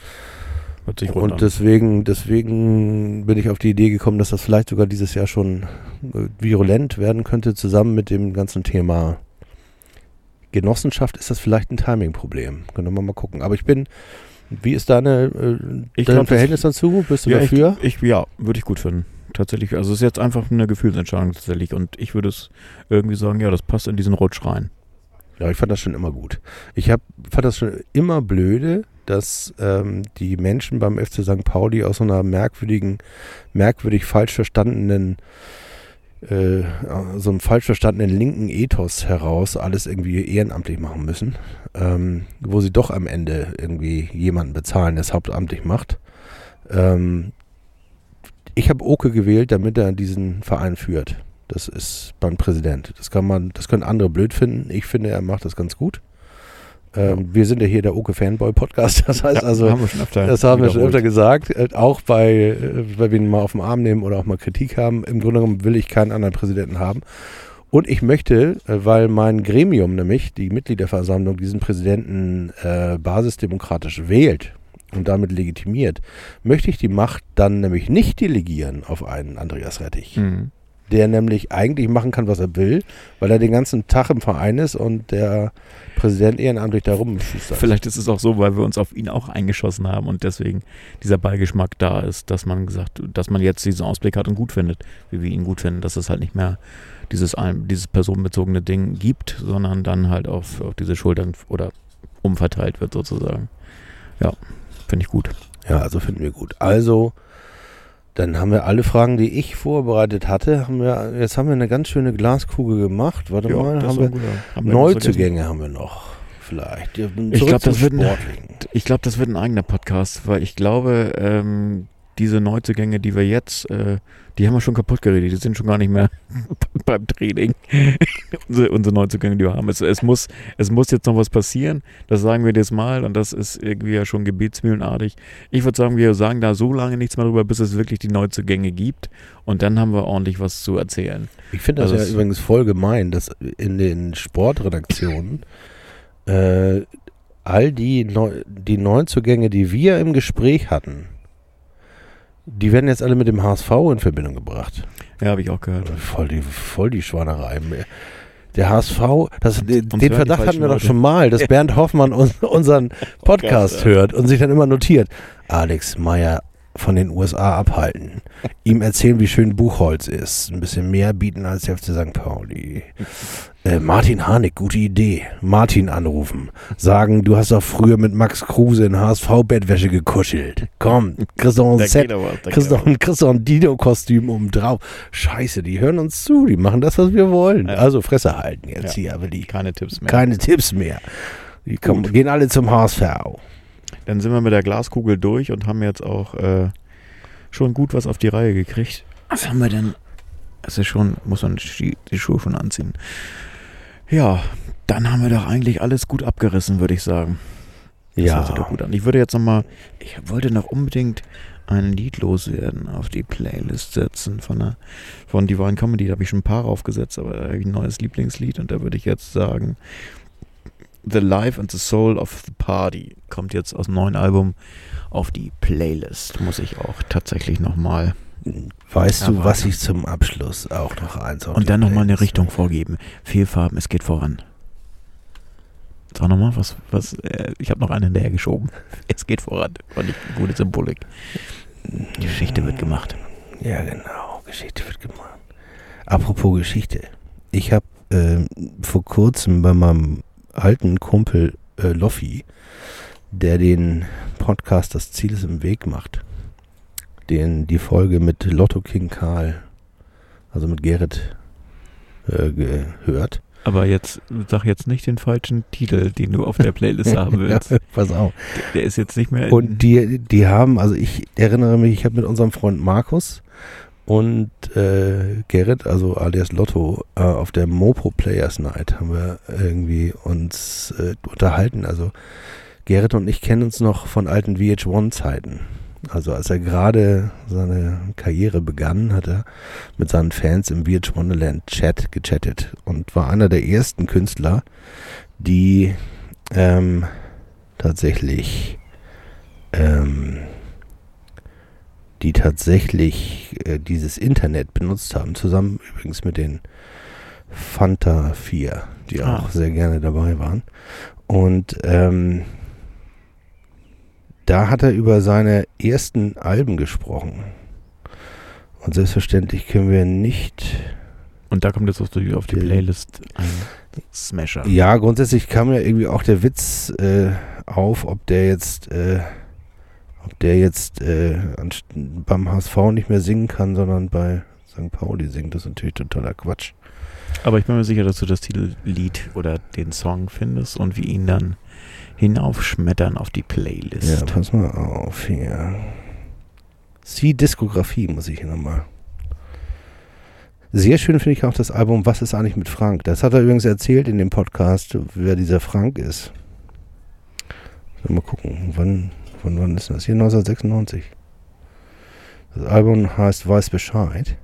Hört sich rund Und deswegen, deswegen bin ich auf die Idee gekommen, dass das vielleicht sogar dieses Jahr schon äh, virulent werden könnte, zusammen mit dem ganzen Thema Genossenschaft ist das vielleicht ein Timing-Problem. Können wir mal gucken. Aber ich bin, wie ist deine, äh, Ich dein glaub, Verhältnis dazu? Bist du ja, dafür? Ich, ich, ja, würde ich gut finden. Tatsächlich. Also es ist jetzt einfach eine Gefühlsentscheidung tatsächlich. Und ich würde es irgendwie sagen, ja, das passt in diesen Rutsch rein. Ja, ich fand das schon immer gut. Ich hab, fand das schon immer blöde, dass ähm, die Menschen beim FC St. Pauli aus so einer merkwürdigen, merkwürdig falsch verstandenen, äh, so einem falsch verstandenen linken Ethos heraus alles irgendwie ehrenamtlich machen müssen, ähm, wo sie doch am Ende irgendwie jemanden bezahlen, der es hauptamtlich macht. Ähm, ich habe Oke gewählt, damit er diesen Verein führt. Das ist beim Präsident. Das kann man, das können andere blöd finden. Ich finde, er macht das ganz gut. Ähm, Wir sind ja hier der Oke Fanboy Podcast. Das heißt also, haben öfter das haben wir schon öfter gesagt. Äh, Auch bei, äh, weil wir ihn mal auf den Arm nehmen oder auch mal Kritik haben. Im Grunde genommen will ich keinen anderen Präsidenten haben. Und ich möchte, äh, weil mein Gremium, nämlich die Mitgliederversammlung, diesen Präsidenten äh, basisdemokratisch wählt und damit legitimiert, möchte ich die Macht dann nämlich nicht delegieren auf einen Andreas Rettich Mhm. der nämlich eigentlich machen kann, was er will, weil er den ganzen Tag im Verein ist und der Präsident ehrenamtlich da rumschustert. Vielleicht ist es auch so, weil wir uns auf ihn auch eingeschossen haben und deswegen dieser Beigeschmack da ist, dass man gesagt, dass man jetzt diesen Ausblick hat und gut findet, wie wir ihn gut finden, dass es halt nicht mehr dieses, dieses personenbezogene Ding gibt, sondern dann halt auf, auf diese Schultern oder umverteilt wird sozusagen. Ja, finde ich gut. Ja, also finden wir gut. Also, dann haben wir alle Fragen, die ich vorbereitet hatte. Haben wir, jetzt haben wir eine ganz schöne Glaskugel gemacht. Warte mal, das haben wir haben wir. Neuzugänge haben wir noch. Vielleicht. Ja, Ich zurück glaub, das wird ein-. Ich glaube, das wird ein eigener Podcast, weil ich glaube, ähm, diese Neuzugänge, die wir jetzt, äh, die haben wir schon kaputt geredet. Die sind schon gar nicht mehr beim Training. unsere, unsere Neuzugänge, die wir haben. Es, es, muss, es muss jetzt noch was passieren. Das sagen wir jetzt mal und das ist irgendwie ja schon gebetsmühlenartig. Ich würde sagen, wir sagen da so lange nichts mehr drüber, bis es wirklich die Neuzugänge gibt. Und dann haben wir ordentlich was zu erzählen. Ich finde das Also ja übrigens voll gemein, dass in den Sportredaktionen äh, all die, Neu die Neuzugänge, die wir im Gespräch hatten, die werden jetzt alle mit dem HSV in Verbindung gebracht. Ja, habe ich auch gehört. Voll die, voll die Schwanerei. Der HSV, das, den Verdacht hatten wir doch schon mal, dass Bernd Hoffmann uns, unseren Podcast ja. hört und sich dann immer notiert. Alex Meyer von den USA abhalten. Ihm erzählen, wie schön Buchholz ist. Ein bisschen mehr bieten als der FC St. Pauli. Äh, Martin Harnik, gute Idee. Martin anrufen. Sagen, du hast doch früher mit Max Kruse in HSV-Bettwäsche gekuschelt. Komm, kriegst doch ein Set Kriegst doch ein, kriegst doch ein Dino-Kostüm oben drauf. Scheiße, die hören uns zu, die machen das, was wir wollen. Ja. Also Fresse halten jetzt Ja. hier, aber die Keine Tipps mehr. keine Tipps mehr. Die kommen, Gut. gehen alle zum HSV. Dann sind wir mit der Glaskugel durch und haben jetzt auch äh, schon gut was auf die Reihe gekriegt. Was haben wir denn? Es ist schon, muss man die Schuhe schon anziehen. Ja, dann haben wir doch eigentlich alles gut abgerissen, würde ich sagen. Das hört sich doch Ja, gut an. Ich würde jetzt nochmal, ich wollte noch unbedingt ein Lied loswerden, auf die Playlist setzen von der, von Divine Comedy. Da habe ich schon ein paar aufgesetzt, aber da habe ich ein neues Lieblingslied und da würde ich jetzt sagen, The Life and the Soul of the Party kommt jetzt aus dem neuen Album auf die Playlist. Muss ich auch tatsächlich nochmal. Weißt du, was ich zum Abschluss auch noch eins Und dann nochmal eine Richtung vorgeben. Vier Farben, es geht voran. Sag nochmal, was, was, äh, ich habe noch einen hinterher geschoben. Es geht voran. Fand ich eine gute Symbolik. Die Geschichte wird gemacht. Ja, genau. Geschichte wird gemacht. Apropos Geschichte. Ich habe ähm, vor kurzem bei meinem alten Kumpel äh, Loffi, der den Podcast Das Ziel ist im Weg macht, den die Folge mit Lotto King Karl, also mit Gerrit, äh, gehört. Aber jetzt, sag jetzt nicht den falschen Titel, den du auf der Playlist haben willst. Ja, pass auf. Der ist jetzt nicht mehr. in- Und die, die haben, also ich erinnere mich, ich habe mit unserem Freund Markus und äh, Gerrit, also alias Lotto, äh, auf der Mopo Players Night haben wir irgendwie uns äh, unterhalten. Also Gerrit und ich kennen uns noch von alten VH1-Zeiten. Also als er gerade seine Karriere begann, hat er mit seinen Fans im VH Wonderland Chat gechattet und war einer der ersten Künstler, die ähm, tatsächlich ähm, die tatsächlich äh, dieses Internet benutzt haben, zusammen übrigens mit den Fanta 4, die Ah. auch sehr gerne dabei waren. Und ähm, da hat er über seine ersten Alben gesprochen. Und selbstverständlich können wir nicht Und da kommt jetzt auf die, auf die Playlist ein Smasher. Ja, grundsätzlich kam ja irgendwie auch der Witz äh, auf, ob der jetzt, äh, ob der jetzt äh, beim HSV nicht mehr singen kann, sondern bei St. Pauli singt. Das ist natürlich totaler Quatsch. Aber ich bin mir sicher, dass du das Titellied oder den Song findest und wir ihn dann hinaufschmettern auf die Ja, Playlist. pass mal auf hier. Sie Diskografie muss ich hier nochmal. Sehr schön finde ich auch das Album Was ist eigentlich mit Frank? Das hat er übrigens erzählt in dem Podcast, wer dieser Frank ist. Mal gucken, wann, von wann ist das? Hier 1996. Das Album heißt Weiß Bescheid.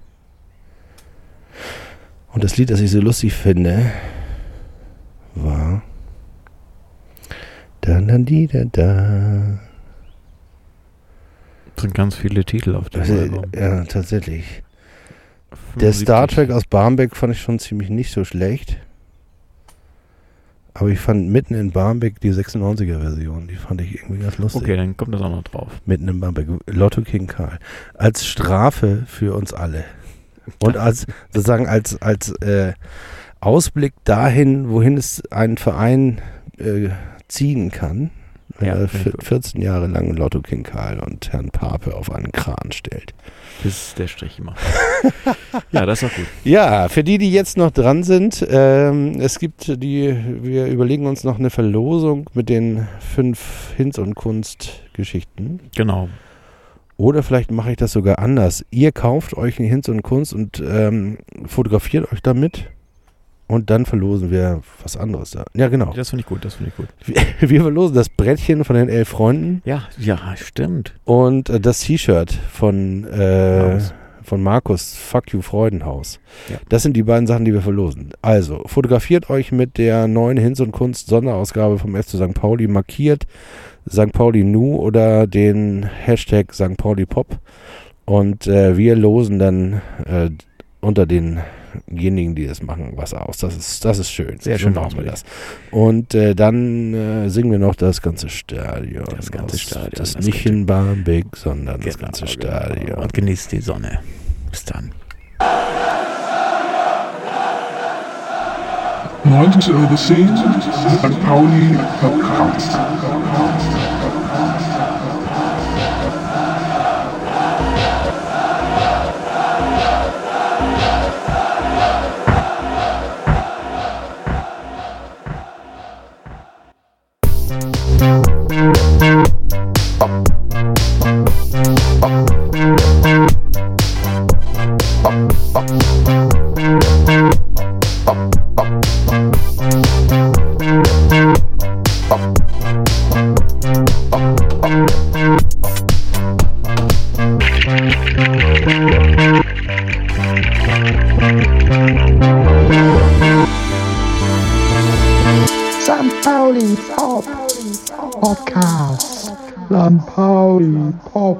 Und das Lied, das ich so lustig finde, war da da di da da. Es sind ganz viele Titel auf dem Also, Album. ja, tatsächlich. Der 75. Star Trek aus Barmbek fand ich schon ziemlich nicht so schlecht. Aber ich fand mitten in Barmbek die 96er Version, die fand ich irgendwie ganz lustig. Okay, dann kommt das auch noch drauf. Mitten in Barmbek. Lotto King Karl. Als Strafe für uns alle. Und als sozusagen als, als äh, Ausblick dahin, wohin es einen Verein äh, ziehen kann, wenn Ja, er vier- gut. 14 Jahre lang Lotto King Karl und Herrn Pape auf einen Kran stellt. Bis der Strich gemacht. ja, das ist auch gut. Ja, für die, die jetzt noch dran sind, ähm, es gibt die, wir überlegen uns noch eine Verlosung mit den fünf Hinz- und Kunst-Geschichten. Genau. Oder vielleicht mache ich das sogar anders. Ihr kauft euch eine Hinz und Kunst und ähm, fotografiert euch damit und dann verlosen wir was anderes da. Ja, genau. Das finde ich gut, das finde ich gut. Wir, wir verlosen das Brettchen von den elf Freunden Ja, ja, stimmt. und äh, das T-Shirt von, äh, Markus. von Markus Fuck You Freudenhaus. Ja. Das sind die beiden Sachen, die wir verlosen. Also, fotografiert euch mit der neuen Hinz und Kunst Sonderausgabe vom FC St. Pauli, markiert St. Pauli Nu oder den Hashtag St. Pauli Pop und äh, wir losen dann äh, unter denjenigen, die das machen, was aus. Das ist, das ist schön. Sehr schön machen wir das. Und äh, dann äh, singen wir noch das ganze Stadion. Das ganze. Stadion, Das, das nicht in Barmbek, sondern das Genau, ganze genau. Stadion. Und genießt die Sonne. Bis dann. 90 Overseen, St. Pauli Podcast. Pauli